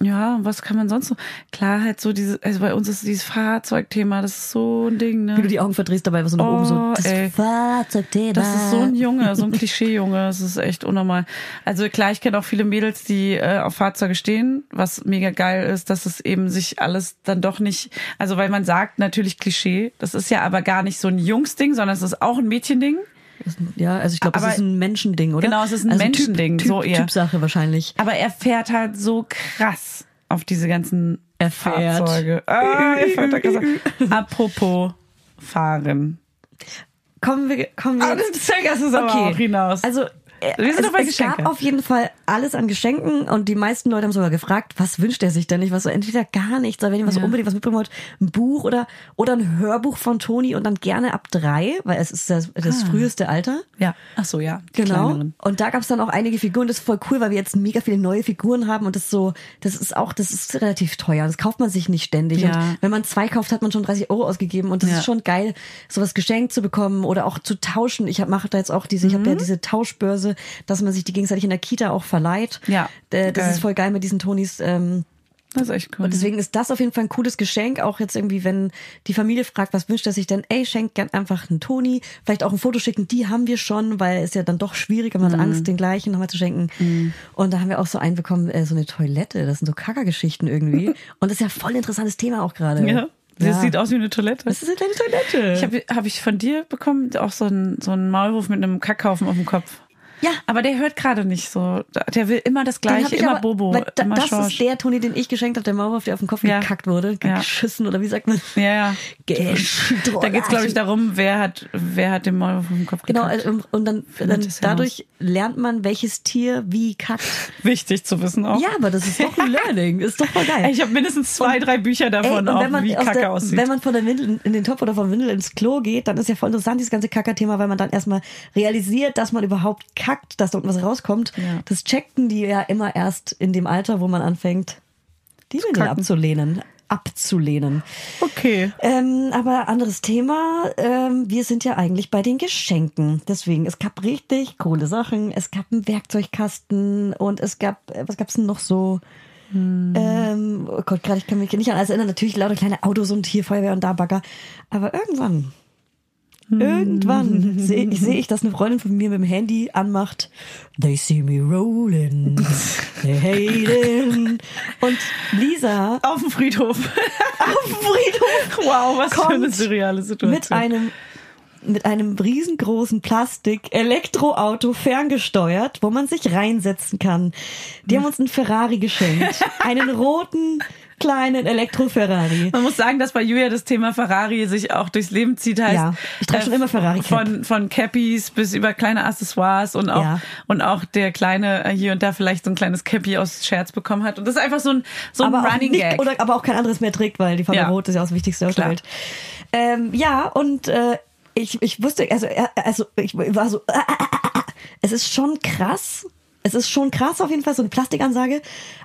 Ja, und was kann man sonst so? Klar, halt so diese, also bei uns ist dieses Fahrzeugthema, das ist so ein Ding, ne? Wie du die Augen verdrehst dabei, was so nach oben so. Oh, Das ey. Fahrzeugthema. Das ist so ein Junge, so ein Klischee-Junge. Das ist echt unnormal. Also klar, ich kenne auch viele Mädels, die äh, auf Fahrzeuge stehen, was mega geil ist, dass es eben sich alles dann doch nicht, also weil man sagt natürlich Klischee, das ist ja aber gar nicht so ein Jungsding, sondern es ist auch ein Mädchending. Ja, also ich glaube, das Aber- ist ein Menschending, oder? Genau, es ist ein also Menschending, typ, so typ, eher. Typsache wahrscheinlich. Aber er fährt halt so krass auf diese ganzen Er fährt. Fahrzeuge. Ah, er fährt da krass. Apropos fahren. Kommen wir, kommen wir. Ah, das du es aber auch hinaus. Also, Wir sind es, bei es gab auf jeden Fall alles an Geschenken und die meisten Leute haben sogar gefragt, was wünscht er sich denn nicht? Was so entweder gar nichts, oder wenn ihr was Ja. unbedingt was mitbringen wollt, ein Buch oder oder ein Hörbuch von Toni und dann gerne ab drei, weil es ist das, das Ah. früheste Alter. ja. Ach so, ja. Genau. kleineren. Und da gab es dann auch einige Figuren. Das ist voll cool, weil wir jetzt mega viele neue Figuren haben und das so, das ist auch, das ist relativ teuer. Das kauft man sich nicht ständig. Ja. Und wenn man zwei kauft, hat man schon 30 Euro ausgegeben und das Ja. ist schon geil, sowas geschenkt zu bekommen oder auch zu tauschen. Ich mache da jetzt auch diese, ich habe Mhm. ja diese Tauschbörse, dass man sich die gegenseitig in der Kita auch verleiht. Ja, Äh, Das geil. ist voll geil mit diesen Tonis. Ähm, Das ist echt cool. und deswegen ist das auf jeden Fall ein cooles Geschenk. Auch jetzt irgendwie, wenn die Familie fragt, was wünscht er sich denn? Ey, schenkt gern einfach einen Toni. Vielleicht auch ein Foto schicken. Die haben wir schon, weil es ja dann doch schwierig, man hat Mhm. Angst, den gleichen nochmal zu schenken. Und da haben wir auch so einen bekommen, äh, so eine Toilette. Das sind so Kackergeschichten irgendwie. Und das ist ja voll ein interessantes Thema auch gerade. ja. Das Ja. sieht aus wie eine Toilette. Das ist eine kleine Toilette. Ich habe hab ich von dir bekommen, auch so einen so einen Maulwurf mit einem Kackhaufen auf dem Kopf. Ja. Aber der hört gerade nicht so. Der will immer das Den Gleiche, ich immer aber- Bobo, da, immer Das Schorsch. ist der Toni, den ich geschenkt habe, der Maulwurf, der auf den Kopf Ja. gekackt wurde. Ja. Geschissen oder wie sagt man? Ja, ja. Gestrollert. Da geht's glaube ich darum, wer hat wer hat den Maulwurf auf dem Kopf Genau, gekackt. also, und dann, dann ja dadurch lernt man, welches Tier wie kackt. Wichtig zu wissen auch. Ja, aber das ist doch ein Learning. Ist doch voll geil. Ich habe mindestens zwei, drei Bücher Ey, davon, und auch, wenn man, wie aus Kacke der, aussieht. wenn man von der Windel in den Topf oder vom Windel ins Klo geht, dann ist ja voll interessant, dieses ganze Kacker-Thema, weil man dann erstmal realisiert, dass man überhaupt kackt, dass da unten was rauskommt. Ja. Das checkten die ja immer erst in dem Alter, wo man anfängt, die kacken. abzulehnen. Abzulehnen. okay. Ähm, aber anderes Thema. Ähm, wir sind ja eigentlich bei den Geschenken. Deswegen, es gab richtig coole Sachen. Es gab einen Werkzeugkasten und es gab, äh, was gab's denn noch so? Ähm, oh Gott, gerade ich kann mich nicht an alles erinnern. Natürlich lauter kleine Autos und hier Feuerwehr und da Bagger. Aber irgendwann, irgendwann sehe ich, seh ich, dass eine Freundin von mir mit dem Handy anmacht. They see me rolling, they hating. Und Lisa Auf dem Friedhof. auf dem Friedhof Wow, was für eine surreale Situation. mit einem mit einem riesengroßen Plastik Elektroauto ferngesteuert, wo man sich reinsetzen kann. Die haben uns einen Ferrari geschenkt, einen roten kleinen Elektro-Ferrari. Man muss sagen, dass bei Julia das Thema Ferrari sich auch durchs Leben zieht. Heißt, Ja, ich trage schon immer Ferrari-Cap. Von, von Cappies bis über kleine Accessoires und auch, Ja. und auch der Kleine äh, hier und da vielleicht so ein kleines Cappy aus Scherz bekommen hat. Und das ist einfach so ein, so ein aber Running nicht, Gag. oder aber auch kein anderes mehr trägt, weil die Farbe Ja. Rot ist ja auch das Wichtigste auf der. Welt. Ähm, ja, und äh, ich, ich wusste, also, äh, also ich war so, äh, es ist schon krass. Es ist schon krass auf jeden Fall, so eine Plastikansage.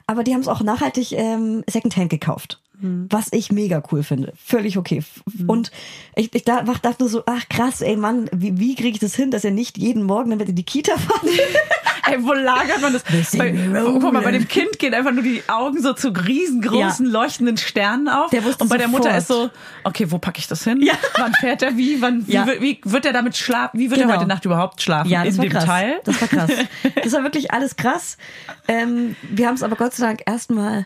Aber die haben es auch nachhaltig ähm, Secondhand gekauft. Was ich mega cool finde. Völlig okay. F- Und ich, ich da, dachte nur so, ach krass, ey Mann, wie, wie kriege ich das hin, dass er nicht jeden Morgen damit in die Kita fahren Ey, wo lagert man das? Bei, guck mal, bei dem Kind gehen einfach nur die Augen so zu riesengroßen, Ja. leuchtenden Sternen auf. Der wusste und bei der Mutter ist sofort. so, okay, wo packe ich das hin? Ja. Wann fährt er wie? Wann, Ja. wie, wie wird er damit schlafen? Wie wird Genau. er heute Nacht überhaupt schlafen? Ja, das In war dem krass. Teil? Das war krass. Das war wirklich alles krass. Ähm, wir haben es aber Gott sei Dank erstmal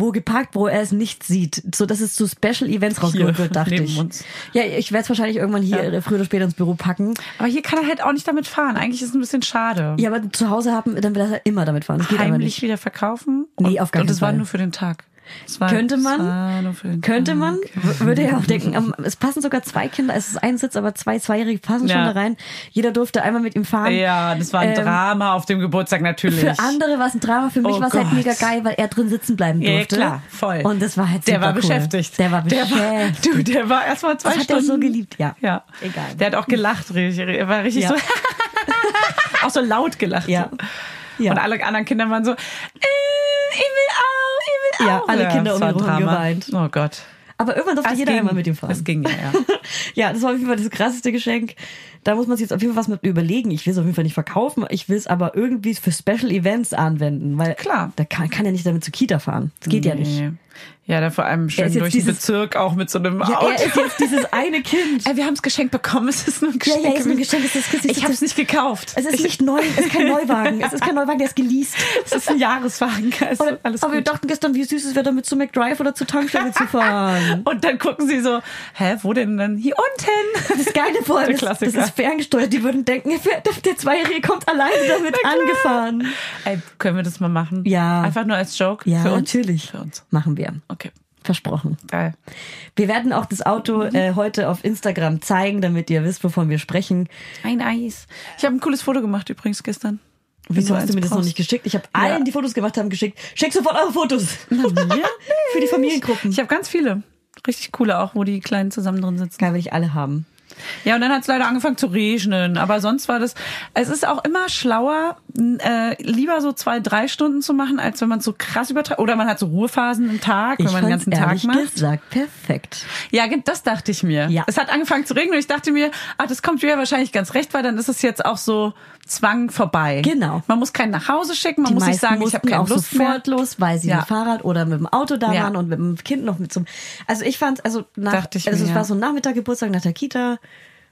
wo geparkt, wo er es nicht sieht, so dass es zu Special Events rausgeholt wird, dachte ich. uns. Ja, ich werde es wahrscheinlich irgendwann hier Ja. früher oder später ins Büro packen. Aber hier kann er halt auch nicht damit fahren. Eigentlich ist es ein bisschen schade. Ja, aber zu Hause haben, dann will er immer damit fahren. Das Heimlich nicht. wieder verkaufen? Nee, und, auf gar Und keinen es war Fall. nur für den Tag. War, Könnte man? Könnte Tag. man, würde ja auch denken, am- es passen sogar zwei Kinder, es ist ein Sitz, aber zwei Zweijährige passen schon Ja. da rein. Jeder durfte einmal mit ihm fahren. Ja, das war ein Ähm, Drama auf dem Geburtstag natürlich. Für andere war es ein Drama, für mich Oh war es halt mega geil, weil er drin sitzen bleiben Ja, ja, durfte. klar, voll. Und das war halt der war cool. beschäftigt. Der war Der beschäftigt. war, du, der war erstmal zwei Das hat er Stunden. so geliebt, ja. Ja. Egal. Der hat auch gelacht, richtig. Er war richtig Ja. so, auch so laut gelacht. Ja. So. Ja. Und alle anderen Kinder waren so, äh, ich will auch, ich will Ja, auch. alle Kinder um das war ihn herum geweint. Oh Gott. Aber irgendwann durfte Es jeder ging. einmal mit ihm fahren. Es ging ja, ja. Ja, das war auf jeden Fall das krasseste Geschenk. Da muss man sich jetzt auf jeden Fall was mit überlegen. Ich will es auf jeden Fall nicht verkaufen. Ich will es aber irgendwie für Special Events anwenden, weil Klar. da kann, kann er nicht damit zur Kita fahren. Das geht ja nicht. Ja, da vor allem schön ist durch den Bezirk auch mit so einem Ja, Auto. er ist jetzt dieses eine Kind. Ey, wir haben es geschenkt bekommen. Es ist nur ein Ja, Geschenk. ja, ist nur ein gewesen. Geschenk. Es ist- es ist- ich habe es nicht gekauft. Es ist nicht neu, es ist kein Neuwagen. Es ist kein Neuwagen, der ist geleast. Es ist ein Jahreswagen. Es Aber, ist alles aber wir gut. dachten gestern, wie süß es wäre, damit zu McDrive oder zur Tankstelle zu fahren. Und dann gucken sie so, hä, wo denn denn? Hier unten. Das Geile vor allem ist, das Klassiker. ist ferngesteuert. Die würden denken, der, der Zweijährige kommt alleine damit angefahren. Ey, können wir das mal machen? Ja. Einfach nur als Joke? Ja, Für uns? natürlich. Für uns. Machen wir. Okay. Versprochen. Geil. Wir werden auch das Auto äh, heute auf Instagram zeigen, damit ihr wisst, wovon wir sprechen. Ein Eis. Ich habe ein cooles Foto gemacht übrigens gestern. Wieso hast du mir das noch nicht geschickt? Ich habe Ja. allen, die Fotos gemacht haben, geschickt. Schick sofort eure Fotos. Für die Familiengruppen. Ich habe ganz viele. Richtig coole auch, wo die Kleinen zusammen drin sitzen. Geil, will ich alle haben. Ja, und dann hat es leider angefangen zu regnen. Aber sonst war das. Es ist auch immer schlauer, äh, lieber so zwei, drei Stunden zu machen, als wenn man so krass übertreibt. Oder man hat so Ruhephasen im Tag, wenn ich man den ganzen Tag macht. gesagt perfekt. Ja, das dachte ich mir. Ja. Es hat angefangen zu regnen und ich dachte mir, ach, das kommt mir wahrscheinlich ganz recht, weil dann ist es jetzt auch so Zwang vorbei. Genau. Man muss keinen nach Hause schicken, man Die muss nicht sagen, ich habe keine auch Lust mehr. sofort los, weil sie Ja. mit dem Fahrrad oder mit dem Auto da waren und mit dem Kind noch mit zum. Also ich fand, also nach, Dachte ich also mir, es war so ein Nachmittag Geburtstag nach der Kita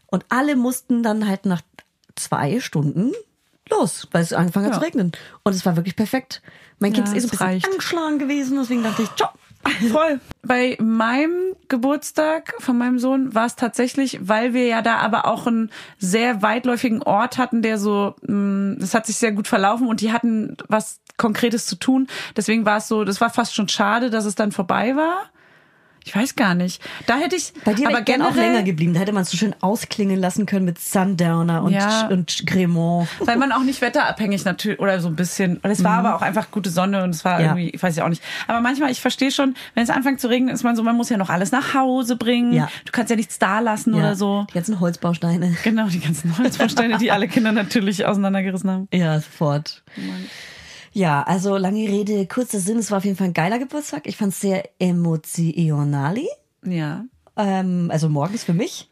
und alle mussten dann halt nach zwei Stunden los, weil es angefangen hat Ja. zu regnen. Und es war wirklich perfekt. Mein Kind Ja, ist eh so ein bisschen reicht. angeschlagen gewesen, deswegen dachte ich, ciao. Voll. Bei meinem Geburtstag von meinem Sohn war es tatsächlich, weil wir ja da aber auch einen sehr weitläufigen Ort hatten, der so, mh, das hat sich sehr gut verlaufen und die hatten was Konkretes zu tun. Deswegen war es so, das war fast schon schade, dass es dann vorbei war. Ich weiß gar nicht. Da hätte ich, Bei dir aber gerne auch länger geblieben. Da hätte man es so schön ausklingen lassen können mit Sundowner und, Ja. und Cremant. Weil man auch nicht wetterabhängig natürlich oder so ein bisschen. Und es war aber auch einfach gute Sonne und es war Mhm. Ja. irgendwie, ich weiß ja auch nicht. Aber manchmal, ich verstehe schon, wenn es anfängt zu regnen, ist man so, man muss ja noch alles nach Hause bringen. Ja. Du kannst ja nichts da lassen Ja, oder so. Die ganzen Holzbausteine. Genau, die ganzen Holzbausteine, die alle Kinder natürlich auseinandergerissen haben. Ja, sofort. Ja, also lange Rede, kurzer Sinn. Es war auf jeden Fall ein geiler Geburtstag. Ich fand es sehr emotionali. Ja. Ähm, also morgens für mich.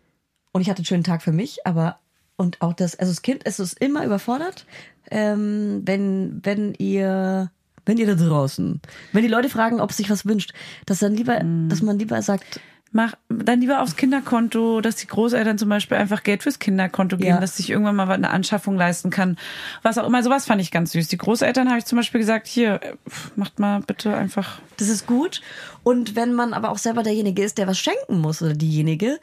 Und ich hatte einen schönen Tag für mich, aber und auch das, also das Kind es ist immer überfordert, ähm, wenn, wenn ihr, wenn ihr da draußen, wenn die Leute fragen, ob es sich was wünscht, dass dann lieber, dass man lieber sagt, mach dann lieber aufs Kinderkonto, dass die Großeltern zum Beispiel einfach Geld fürs Kinderkonto geben, Ja. dass sich irgendwann mal eine Anschaffung leisten kann. Was auch immer, sowas fand ich ganz süß. Die Großeltern habe ich zum Beispiel gesagt, hier, macht mal bitte einfach. Das ist gut. Und wenn man aber auch selber derjenige ist, der was schenken muss oder diejenige,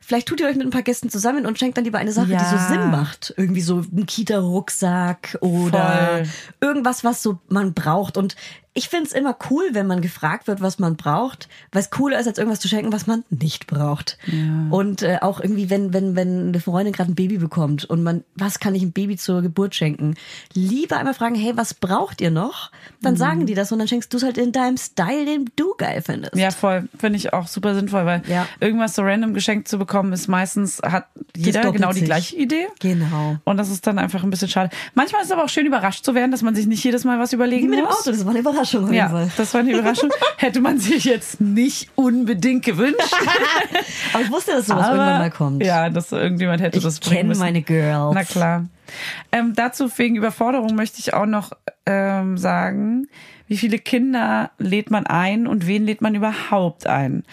vielleicht tut ihr euch mit ein paar Gästen zusammen und schenkt dann lieber eine Sache, die Ja. so Sinn macht. Irgendwie so ein Kita-Rucksack oder Voll. irgendwas, was so man braucht. Und ich find's immer cool, wenn man gefragt wird, was man braucht, weil es cooler ist, als irgendwas zu schenken, was man nicht braucht. Und äh, auch irgendwie, wenn, wenn, wenn eine Freundin gerade ein Baby bekommt und man, was kann ich einem Baby zur Geburt schenken? Lieber einmal fragen, hey, was braucht ihr noch? Dann Mhm. sagen die das und dann schenkst du es halt in deinem Style, den du geil findest. Ja, voll. Finde ich auch super sinnvoll, weil Ja. irgendwas so random geschenkt zu bekommen, ist meistens, hat jeder genau die sich. gleiche Idee. Genau. Und das ist dann einfach ein bisschen schade. Manchmal ist es aber auch schön überrascht zu werden, dass man sich nicht jedes Mal was überlegen Wie mit dem muss. Auto, das war eine Überraschung jeden Ja, das war eine Überraschung. Hätte man sich jetzt nicht unbedingt gewünscht. Aber ich wusste, dass sowas irgendwann mal kommt. Ja, dass irgendjemand hätte das ich bringen kenne müssen. meine Girls. Na klar. Ähm, dazu wegen Überforderung möchte ich auch noch ähm, sagen, wie viele Kinder lädt man ein und wen lädt man überhaupt ein?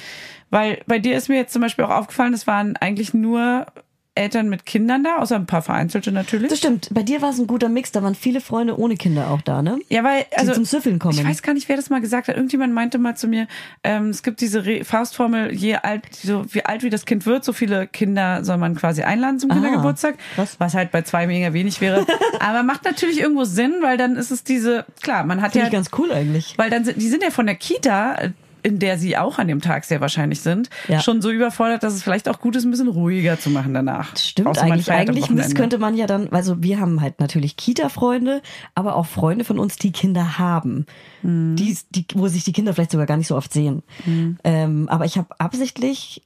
Weil bei dir ist mir jetzt zum Beispiel auch aufgefallen, es waren eigentlich nur Eltern mit Kindern da, außer ein paar vereinzelte natürlich. Das stimmt. Bei dir war es ein guter Mix. Da waren viele Freunde ohne Kinder auch da, ne? Ja, weil also zum Süffeln kommen. Ich weiß gar nicht, wer das mal gesagt hat. Irgendjemand meinte mal zu mir, ähm, es gibt diese Re Faustformel, je alt, so wie alt wie das Kind wird, so viele Kinder soll man quasi einladen zum Ah, Kindergeburtstag. krass. Was halt bei zwei mega wenig wäre. Aber macht natürlich irgendwo Sinn, weil dann ist es diese, klar, man hat Finde ja, ich ganz cool eigentlich. weil dann sind, die sind ja von der Kita, in der sie auch an dem Tag sehr wahrscheinlich sind, Ja. schon so überfordert, dass es vielleicht auch gut ist, ein bisschen ruhiger zu machen danach. Stimmt Außer eigentlich. Eigentlich müsste, könnte man ja dann, also wir haben halt natürlich Kita-Freunde, aber auch Freunde von uns, die Kinder haben. Mhm. Die, die, wo sich die Kinder vielleicht sogar gar nicht so oft sehen. Ähm, aber ich habe absichtlich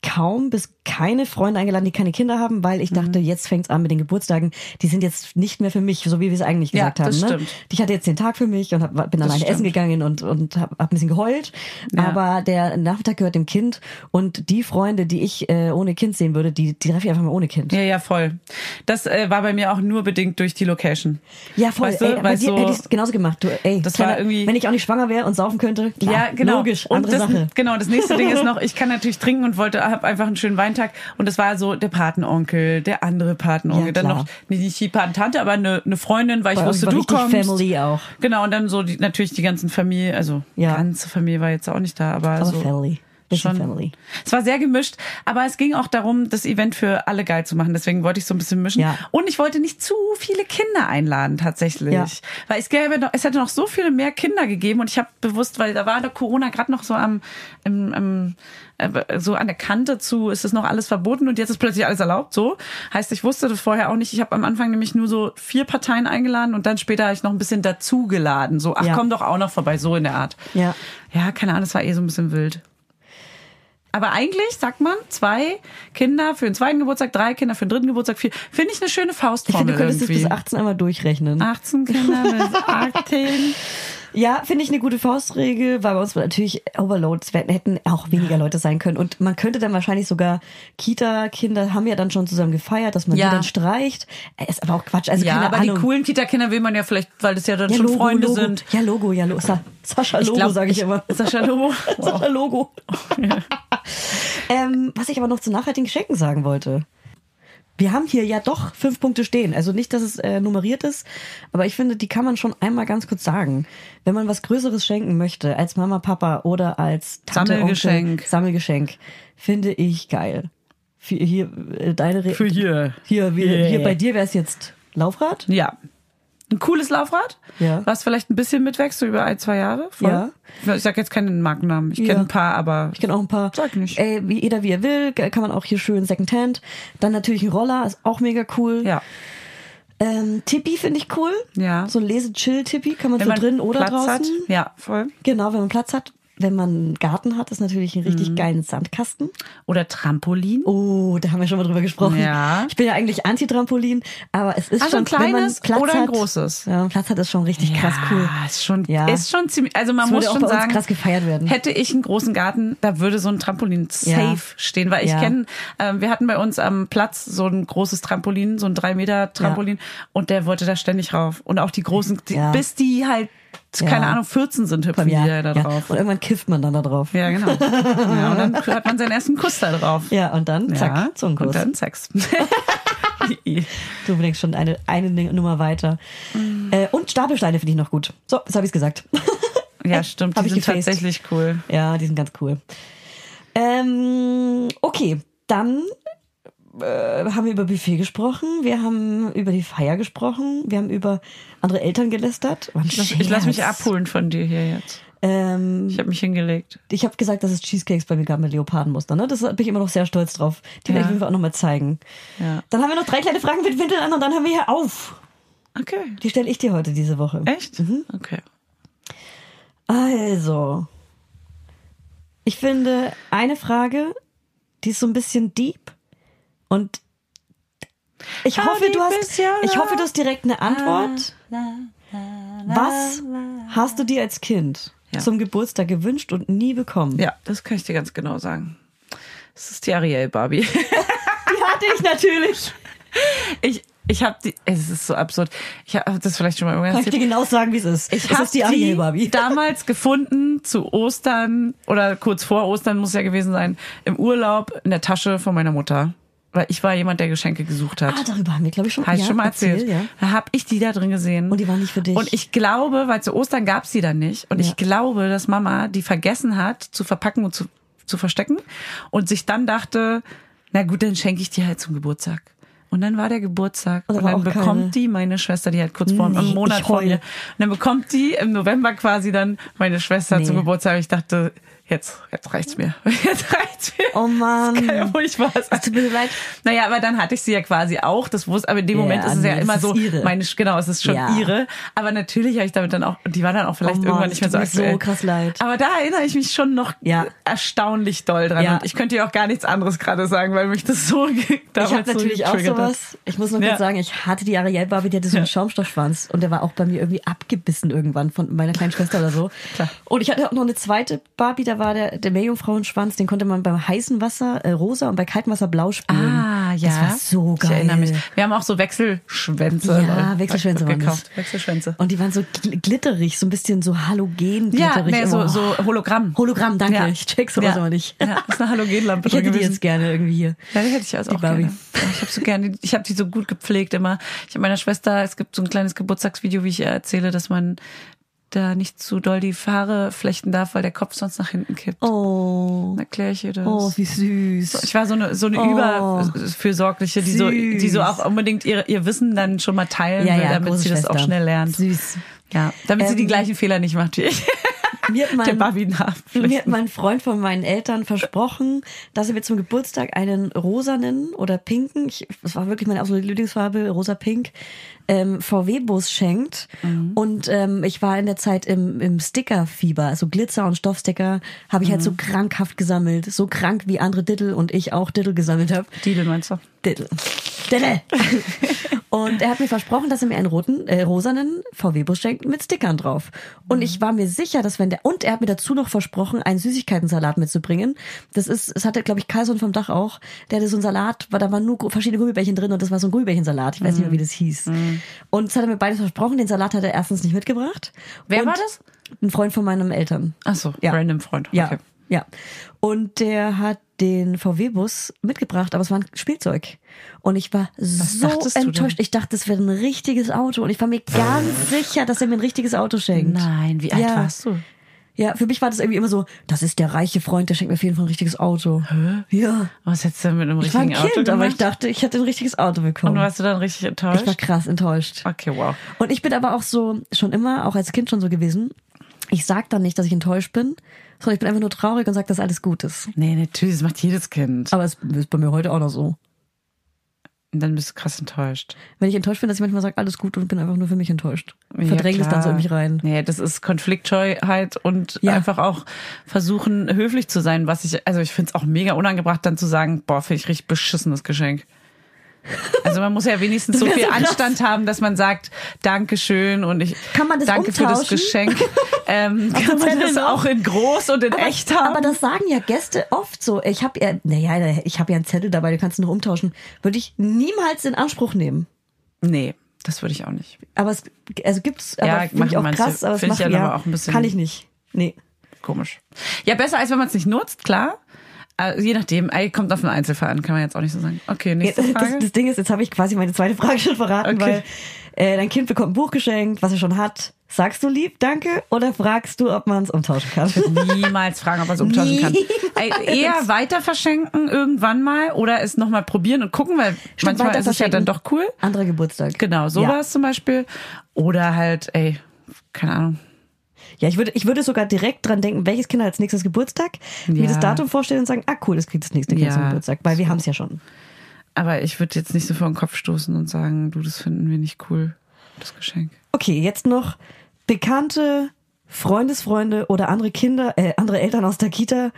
kaum bis keine Freunde eingeladen, die keine Kinder haben, weil ich Mhm. dachte, jetzt fängt's an mit den Geburtstagen. Die sind jetzt nicht mehr für mich, so wie wir es eigentlich Ja, gesagt haben. das Ne? stimmt. Ich hatte jetzt den Tag für mich und hab, bin alleine stimmt. essen gegangen und, und habe hab ein bisschen geheult. Ja. Aber der Nachmittag gehört dem Kind und die Freunde, die ich äh, ohne Kind sehen würde, die, die treffe ich einfach mal ohne Kind. Ja, ja, voll. Das äh, war bei mir auch nur bedingt durch die Location. Ja, voll. Weißt du, ey, weil dir so- hätte ich genauso gemacht. Du, ey, Das kleiner, war irgendwie- wenn ich auch nicht schwanger wäre und saufen könnte, klar, ja, genau. logisch, andere das, Sache. Genau, das nächste Ding ist noch, ich kann natürlich trinken und wollte, hab einfach einen schönen Weintag. Und das war so der Patenonkel, der andere Patenonkel, Ja, dann noch nicht die Patentante, aber eine, eine Freundin, weil ich uns wusste, war du kommst. Family auch. Genau, und dann so die, natürlich die ganzen Familie, also Ja. ganze Familie war jetzt auch nicht da, aber, Aber so. Family. Bisschen schon. Family. Es war sehr gemischt, aber es ging auch darum, das Event für alle geil zu machen. Deswegen wollte ich so ein bisschen mischen. Ja. Und ich wollte nicht zu viele Kinder einladen, tatsächlich. Ja. Weil es gäbe noch, es hätte noch so viele mehr Kinder gegeben und ich habe bewusst, weil da war der Corona gerade noch so am, im, im, äh, so an der Kante zu, ist es noch alles verboten und jetzt ist plötzlich alles erlaubt. So heißt, ich wusste das vorher auch nicht. Ich habe am Anfang nämlich nur so vier Parteien eingeladen und dann später habe ich noch ein bisschen dazugeladen. So, ach Ja. komm doch auch noch vorbei, so in der Art. Ja. Ja, keine Ahnung, das war eh so ein bisschen wild. Aber eigentlich sagt man zwei Kinder für den zweiten Geburtstag, drei Kinder für den dritten Geburtstag, vier. Finde ich eine schöne Ich Faustformel finde, du könntest es irgendwie. bis 18 einmal durchrechnen. 18 Kinder bis 18. Ja, finde ich eine gute Faustregel, weil bei uns natürlich Overload, es werden- hätten auch weniger Leute sein können. Und man könnte dann wahrscheinlich sogar, Kita-Kinder haben ja dann schon zusammen gefeiert, dass man Ja. die dann streicht. Ist aber auch Quatsch. Also Ja, keine aber Ahnung. die coolen Kita-Kinder will man ja vielleicht, weil das ja dann ja, schon Logo, Freunde Logo. sind. Ja, Logo, ja, Logo. Sa Sascha Logo, sage ich, immer. Sascha Logo. Sascha Logo. ähm, was ich aber noch zu nachhaltigen Geschenken sagen wollte. Wir haben hier ja doch fünf Punkte stehen. Also nicht, dass es äh, nummeriert ist, aber ich finde, die kann man schon einmal ganz kurz sagen. Wenn man was Größeres schenken möchte, als Mama, Papa oder als Tante, Sammelgeschenk. Onkel, Sammelgeschenk, finde ich geil. Für hier, äh, deine Re Für hier. Hier, wie, Yeah. hier bei dir wäre es jetzt Laufrad. Ja. Ein cooles Laufrad, Ja. was vielleicht ein bisschen mitwächst, so über ein, zwei Jahre. Voll. Ja. Ich sag jetzt keinen Markennamen. Ich Ja. kenne ein paar, aber Ich kenne auch ein paar. Sag nicht. Ey, wie jeder wie er will, kann man auch hier schön Secondhand. Dann natürlich ein Roller, ist auch mega cool. ja. Ähm, Tippi finde ich cool. Ja. So ein Lese-Chill-Tippi kann man Wenn für man drin oder Platz draußen. hat. Ja, voll. Genau, wenn man Platz hat. Wenn man einen Garten hat, ist natürlich ein Mhm. richtig geilen Sandkasten. Oder Trampolin. Oh, da haben wir schon mal drüber gesprochen. Ja. Ich bin ja eigentlich Anti-Trampolin, aber es ist Also schon ein kleines Platz oder ein hat, großes? Ja, Platz hat ist schon richtig krass cool. Ja, ist schon, Ja. ist schon ziemlich, also man Das muss schon sagen, krass gefeiert werden. hätte ich einen großen Garten, da würde so ein Trampolin safe Ja. stehen, weil ich Ja. kenne, ähm, wir hatten bei uns am Platz so ein großes Trampolin, so ein drei Meter Trampolin und der wollte da ständig rauf und auch die großen, die, Ja. bis die halt keine Ahnung, 14 sind hüpfen die ja, da drauf. Und irgendwann kifft man dann da drauf. Ja, genau. ja, und dann hat man seinen ersten Kuss da drauf. Ja, und dann, zack, ja, Zungenkuss. Und dann Sex. Du denkst schon eine, eine Nummer weiter. Äh, und Stapelsteine finde ich noch gut. So, jetzt habe ich gesagt. ja, stimmt. Hab Die ich sind gefaced. tatsächlich cool. Ja, die sind ganz cool. Ähm, okay, dann äh, haben wir über Buffet gesprochen, wir haben über die Feier gesprochen, wir haben über andere Eltern gelästert. Ein Ich lass, ich lass mich abholen von dir hier jetzt. Ähm, Ich habe mich hingelegt. ich habe gesagt, dass es Cheesecakes bei mir gab mit Leopardenmuster. Ne? Das bin ich immer noch sehr stolz drauf. Die werde ich Ja. auf jeden Fall auch nochmal zeigen. Ja. Dann haben wir noch drei kleine Fragen mit Windeln an und dann haben wir hier auf. Okay. Die stelle ich dir heute diese Woche. Echt? Okay. Also, ich finde eine Frage, die ist so ein bisschen deep und ich hoffe, du hast, ich hoffe, du hast direkt eine Antwort. Was hast du dir als Kind Ja. zum Geburtstag gewünscht und nie bekommen? Ja, das kann ich dir ganz genau sagen. Das ist die Ariel Barbie. Die hatte ich natürlich. Ich, ich habe die, es ist so absurd. Ich habe das vielleicht schon mal irgendwann Kann ich dir genau sagen, wie es ist. Ich habe die Ariel Barbie. damals gefunden zu Ostern oder kurz vor Ostern muss ja gewesen sein im Urlaub in der Tasche von meiner Mutter, weil ich war jemand, der Geschenke gesucht hat. Ah, darüber haben wir, glaube ich, schon, ich ja, schon mal erzählt. erzähl, ja. Da habe ich die da drin gesehen. Und die war nicht für dich. Und ich glaube, weil zu Ostern gab's die dann nicht. Und Ja. ich glaube, dass Mama die vergessen hat zu verpacken und zu, zu verstecken und sich dann dachte, na gut, dann schenke ich die halt zum Geburtstag. Und dann war der Geburtstag Und da und dann bekommt keine- die meine Schwester, die halt kurz vor Nee, einem Monat vor mir. Und dann bekommt die im November quasi dann meine Schwester Nee. zum Geburtstag. Ich dachte, jetzt, jetzt reicht's mir. Jetzt reicht's mir. Oh Mann. Das kann ja wohl nicht wahr sein. Tut mir leid. Naja, aber dann hatte ich sie ja quasi auch. Das wusste, aber in dem Ja, Moment ist es ja nee, immer das so, ihre. meine, genau, es ist schon Ja. ihre. Aber natürlich habe ich damit dann auch, und die war dann auch vielleicht Oh Mann, irgendwann nicht mehr so aktuell. so krass leid. Aber da erinnere ich mich schon noch Ja. erstaunlich doll dran. Ja. Und ich könnte ja auch gar nichts anderes gerade sagen, weil mich das so damals Ich habe natürlich so auch getriggert hat. sowas. Ich muss Ja. kurz sagen, ich hatte die Ariel Barbie, die hatte so einen Ja. Schaumstoffschwanz und der war auch bei mir irgendwie abgebissen irgendwann von meiner kleinen Schwester oder so. Klar. Und ich hatte auch noch eine zweite Barbie, da war der, der Meerjungfrauenschwanz, den konnte man beim heißen Wasser äh, rosa und bei kaltem Wasser blau spülen. Ah, ja. Das war so geil. Ich erinnere mich. Wir haben auch so Wechselschwänze. Ja, äh, Wechselschwänze waren gekauft. Wechselschwänze. Und die waren so gl- glitterig, so ein bisschen so halogen Ja, glitterig. nee, so, Oh. so Hologramm. Hologramm, danke. Ja. Ich check sowas Ja. aber nicht. Ja, ist eine Halogenlampe Ich hätte die jetzt gerne irgendwie hier. Ja, die hätte ich also Die auch Barbie. gerne. Ja, ich habe so gerne, ich habe die so gut gepflegt immer. Ich habe meiner Schwester, es gibt so ein kleines Geburtstagsvideo, wie ich ihr erzähle, dass man da nicht zu doll die Haare flechten darf, weil der Kopf sonst nach hinten kippt. Oh. Dann erkläre ich ihr das. Oh, wie süß. ich war so eine, so eine Oh. Überfürsorgliche, die so, die so auch unbedingt ihr, ihr Wissen dann schon mal teilen ja, will, ja, damit sie das auch schnell lernt. Süß. Ja, damit sie die Ähm, gleichen Fehler nicht macht wie ich. Mir hat mein. Mir hat mein Freund von meinen Eltern versprochen, dass er mir zum Geburtstag einen rosanen oder pinken, ich, das war wirklich meine absolute Lieblingsfarbe, rosa-pink, ähm, VW-Bus schenkt. Mhm. Und ähm, ich war in der Zeit im, im Sticker-Fieber, also Glitzer und Stoffsticker habe ich halt Mhm. so krankhaft gesammelt. So krank wie andere Diddle und ich auch Diddle gesammelt habe. Diddle meinst du? Diddle. Diddle. und er hat mir versprochen, dass er mir einen roten, äh, rosanen VW-Bus schenkt mit Stickern drauf. Und ich war mir sicher, dass wenn der, und er hat mir dazu noch versprochen, einen Süßigkeitensalat mitzubringen. Das ist, es hatte, glaube ich, Carlson vom Dach auch. Der hatte so einen Salat, war, da waren nur verschiedene Gummibärchen drin und das war so ein Gummibärchensalat. Ich weiß nicht mehr, wie das hieß. Und das hat er mir beides versprochen. Den Salat hat er erstens nicht mitgebracht. Wer und war das? Ein Freund von meinen Eltern. Ach so, Ja. random Freund. Ja, Okay. ja. Und der hat den VW-Bus mitgebracht, aber es war ein Spielzeug. Und ich war so du denn? enttäuscht. Ich dachte, es wäre ein richtiges Auto. Und ich war mir ganz sicher, dass er mir ein richtiges Auto schenkt. Nein, wie alt Ja. warst du? Ja, für mich war das irgendwie immer so, das ist der reiche Freund, der schenkt mir auf jeden Fall ein richtiges Auto. Ja. Was hättest du denn mit einem Ich war ein richtigen Kind, Auto aber gemacht? ich dachte, ich hätte ein richtiges Auto Und bekommen. warst du dann richtig enttäuscht? ich war krass enttäuscht. okay, wow. Und ich bin aber auch so, schon immer, auch als Kind schon so gewesen, ich sag dann nicht, dass ich enttäuscht bin, sondern ich bin einfach nur traurig und sag, dass alles gut ist. Nee, natürlich, das macht jedes Kind. Aber es ist bei mir heute auch noch so. Und dann bist du krass enttäuscht. Wenn ich enttäuscht bin, dass ich manchmal sage, alles gut und bin einfach nur für mich enttäuscht. Ja, Verdränge es dann so in mich rein. Nee, das ist Konfliktscheuheit und Ja. einfach auch versuchen, höflich zu sein, was ich, also ich finde es auch mega unangebracht, dann zu sagen, boah, finde ich richtig beschissenes Geschenk. Also man muss ja wenigstens so viel so. Anstand haben, dass man sagt, Dankeschön und ich Kann man das danke für das umtauschen? Geschenk. Ähm, kann man das auch in groß und in Aber, echt haben? aber das sagen ja Gäste oft so. Ich habe ja, naja, ich habe ja einen Zettel dabei, du kannst ihn noch umtauschen. Würde ich niemals in Anspruch nehmen. nee. Das würde ich auch nicht. Aber es also gibt's, aber Ja, finde ich auch manche. krass, aber es Finde ich macht ja ja, aber auch ein bisschen- kann ich nicht. Nee. Komisch. Ja, besser als wenn man es nicht nutzt, klar. Also, je nachdem, ey, kommt auf den Einzelfall an, kann man jetzt auch nicht so sagen. Okay, nächste Das, Frage. das Ding ist, jetzt habe ich quasi meine zweite Frage schon verraten, Okay. weil äh, dein Kind bekommt ein Buch geschenkt, was er schon hat. Sagst du lieb, danke, oder fragst du, ob man es umtauschen kann? Niemals fragen, ob man es umtauschen kann. Ey, eher weiter verschenken irgendwann mal oder es nochmal probieren und gucken, weil manchmal weiter ist es ja dann doch cool. Anderer Geburtstag. Genau, sowas Ja. zum Beispiel. Oder halt, ey, keine Ahnung. Ja, ich würde, ich würde sogar direkt dran denken, welches Kind hat als nächstes Geburtstag, mir Ja. das Datum vorstellen und sagen, ah cool, das kriegt das nächste Kind Ja, zum Geburtstag, weil wir haben es ja schon. Aber ich würde jetzt nicht so vor den Kopf stoßen und sagen, du, das finden wir nicht cool, das Geschenk. Okay, jetzt noch bekannte Freundesfreunde oder andere Kinder, äh, andere Eltern aus der Kita,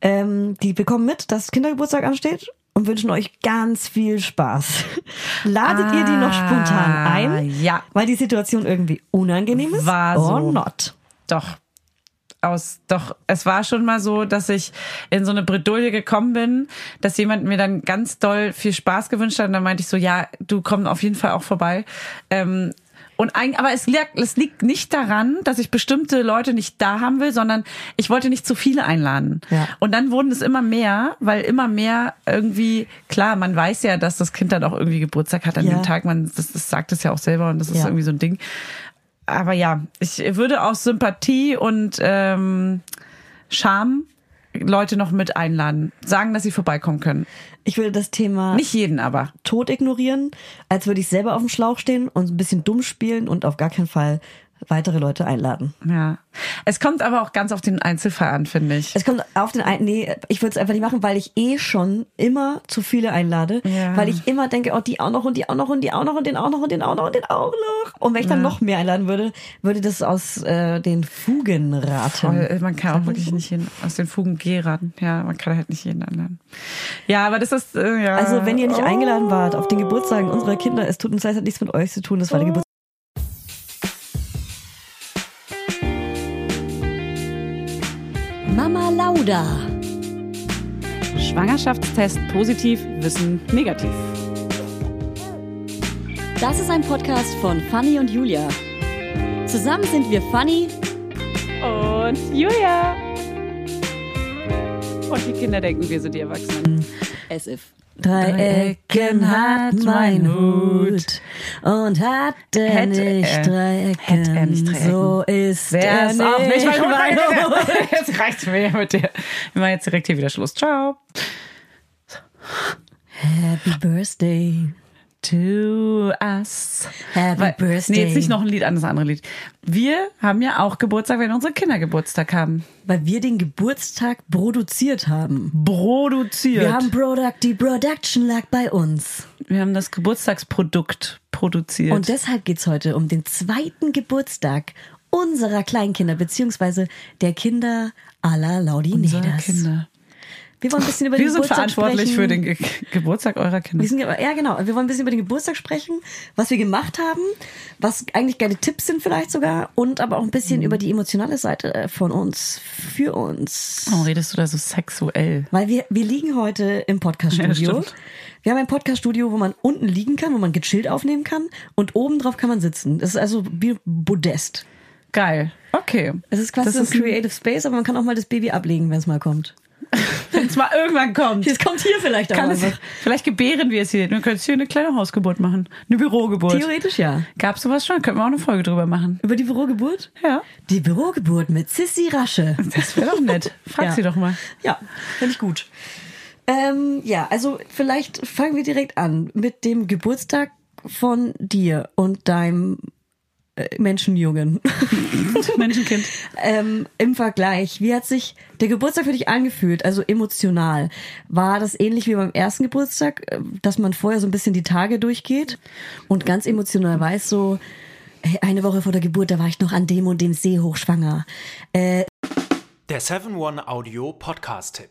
ähm, die bekommen mit, dass Kindergeburtstag ansteht und wünschen euch ganz viel Spaß. Ladet ihr die noch spontan ein? Ah, ja. Weil die Situation irgendwie unangenehm ist? War so. Or not? Doch. Aus, doch, es war schon mal so, dass ich in so eine Bredouille gekommen bin, dass jemand mir dann ganz doll viel Spaß gewünscht hat und dann meinte ich so, ja, du komm auf jeden Fall auch vorbei. Ähm, und eigentlich, aber es liegt, es liegt nicht daran, dass ich bestimmte Leute nicht da haben will, sondern ich wollte nicht zu viele einladen. Ja. Und dann wurden es immer mehr, weil immer mehr irgendwie, klar, man weiß ja, dass das Kind dann auch irgendwie Geburtstag hat an Ja. dem Tag, man, das, das sagt es ja auch selber und das ist Ja. irgendwie so ein Ding. Aber ja, ich würde aus Sympathie und ähm, Scham Leute noch mit einladen, sagen, dass sie vorbeikommen können. Ich würde das Thema Nicht jeden, aber. tot ignorieren, als würde ich selber auf dem Schlauch stehen und ein bisschen dumm spielen und auf gar keinen Fall weitere Leute einladen. Ja. Es kommt aber auch ganz auf den Einzelfall an, finde ich. Es kommt auf den ein, nee, ich würde es einfach nicht machen, weil ich eh schon immer zu viele einlade, Ja. weil ich immer denke, oh, die auch noch und die auch noch und die auch noch und den auch noch und den auch noch und den auch noch. Und wenn ich dann noch mehr einladen würde, würde das aus äh, den Fugen raten. Voll, man kann auch wirklich nicht jeden aus den Fugen geraten. Ja, man kann halt nicht jeden einladen. Ja, aber das ist äh, ja. Also wenn ihr nicht Oh. eingeladen wart auf den Geburtstagen unserer Kinder, es tut uns leid, hat nichts mit euch zu tun, das war der Geburtstag. Lauda. Schwangerschaftstest positiv, Wissen negativ. Das ist ein Podcast von Fanny und Julia. Zusammen sind wir Fanny Und Julia. Und die Kinder denken, wir sind die Erwachsenen. as if. Drei Ecken hat mein Hut und hat er nicht drei Ecken, hätte er nicht drei Ecken. so ist er ist auch nicht mein? Hut. Jetzt reicht's mir mit dir. Wir machen jetzt direkt hier wieder Schluss. Ciao. Happy Birthday. To us. Happy Weil- Birthday. Nee, jetzt nicht noch ein Lied an das andere Lied. Wir haben ja auch Geburtstag, wenn unsere Kinder Geburtstag haben. Weil wir den Geburtstag produziert haben. Produziert. Wir haben Product, die Production lag bei uns. wir haben das Geburtstagsprodukt produziert. Und deshalb geht's heute um den zweiten Geburtstag unserer Kleinkinder, beziehungsweise der Kinder aller Unsere Laudinedas. Kinder. Wir wollen ein bisschen über Wir den sind Geburtstag verantwortlich sprechen. für den Ge Geburtstag eurer Kinder. Wir sind, ja, genau. Wir wollen ein bisschen über den Geburtstag sprechen, was wir gemacht haben, was eigentlich geile Tipps sind vielleicht sogar und aber auch ein bisschen Mhm. über die emotionale Seite äh, von uns, für uns. Warum redest du da so sexuell? Weil wir, wir liegen heute im Ja, Podcaststudio. stimmt. wir haben ein Podcaststudio, wo man unten liegen kann, wo man gechillt aufnehmen kann und oben drauf kann man sitzen. Das ist also wie Podest. Geil. Okay. Es ist quasi Das so ist ein- Creative Space, aber man kann auch mal das Baby ablegen, wenn es mal kommt. Wenn es mal irgendwann kommt. Es kommt hier vielleicht auch Kann es, vielleicht gebären wir es hier. Wir können hier eine kleine Hausgeburt machen. Eine Bürogeburt. Theoretisch ja. Gab's sowas schon? Könnten wir auch eine Folge drüber machen. Über die Bürogeburt? Ja. Die Bürogeburt mit Sissy Rasche. Das wäre doch nett. Frag Ja. sie doch mal. Ja, finde ich gut. Ähm, ja, also vielleicht fangen wir direkt an mit dem Geburtstag von dir und deinem äh, Menschenjungen. Menschenkind. ähm, Im Vergleich, wie hat sich der Geburtstag für dich angefühlt, also emotional? War das ähnlich wie beim ersten Geburtstag, äh, dass man vorher so ein bisschen die Tage durchgeht und ganz emotional weiß, so, hey, eine Woche vor der Geburt, da war ich noch an dem und dem See hochschwanger. Äh, Der 7-One-Audio-Podcast-Tipp.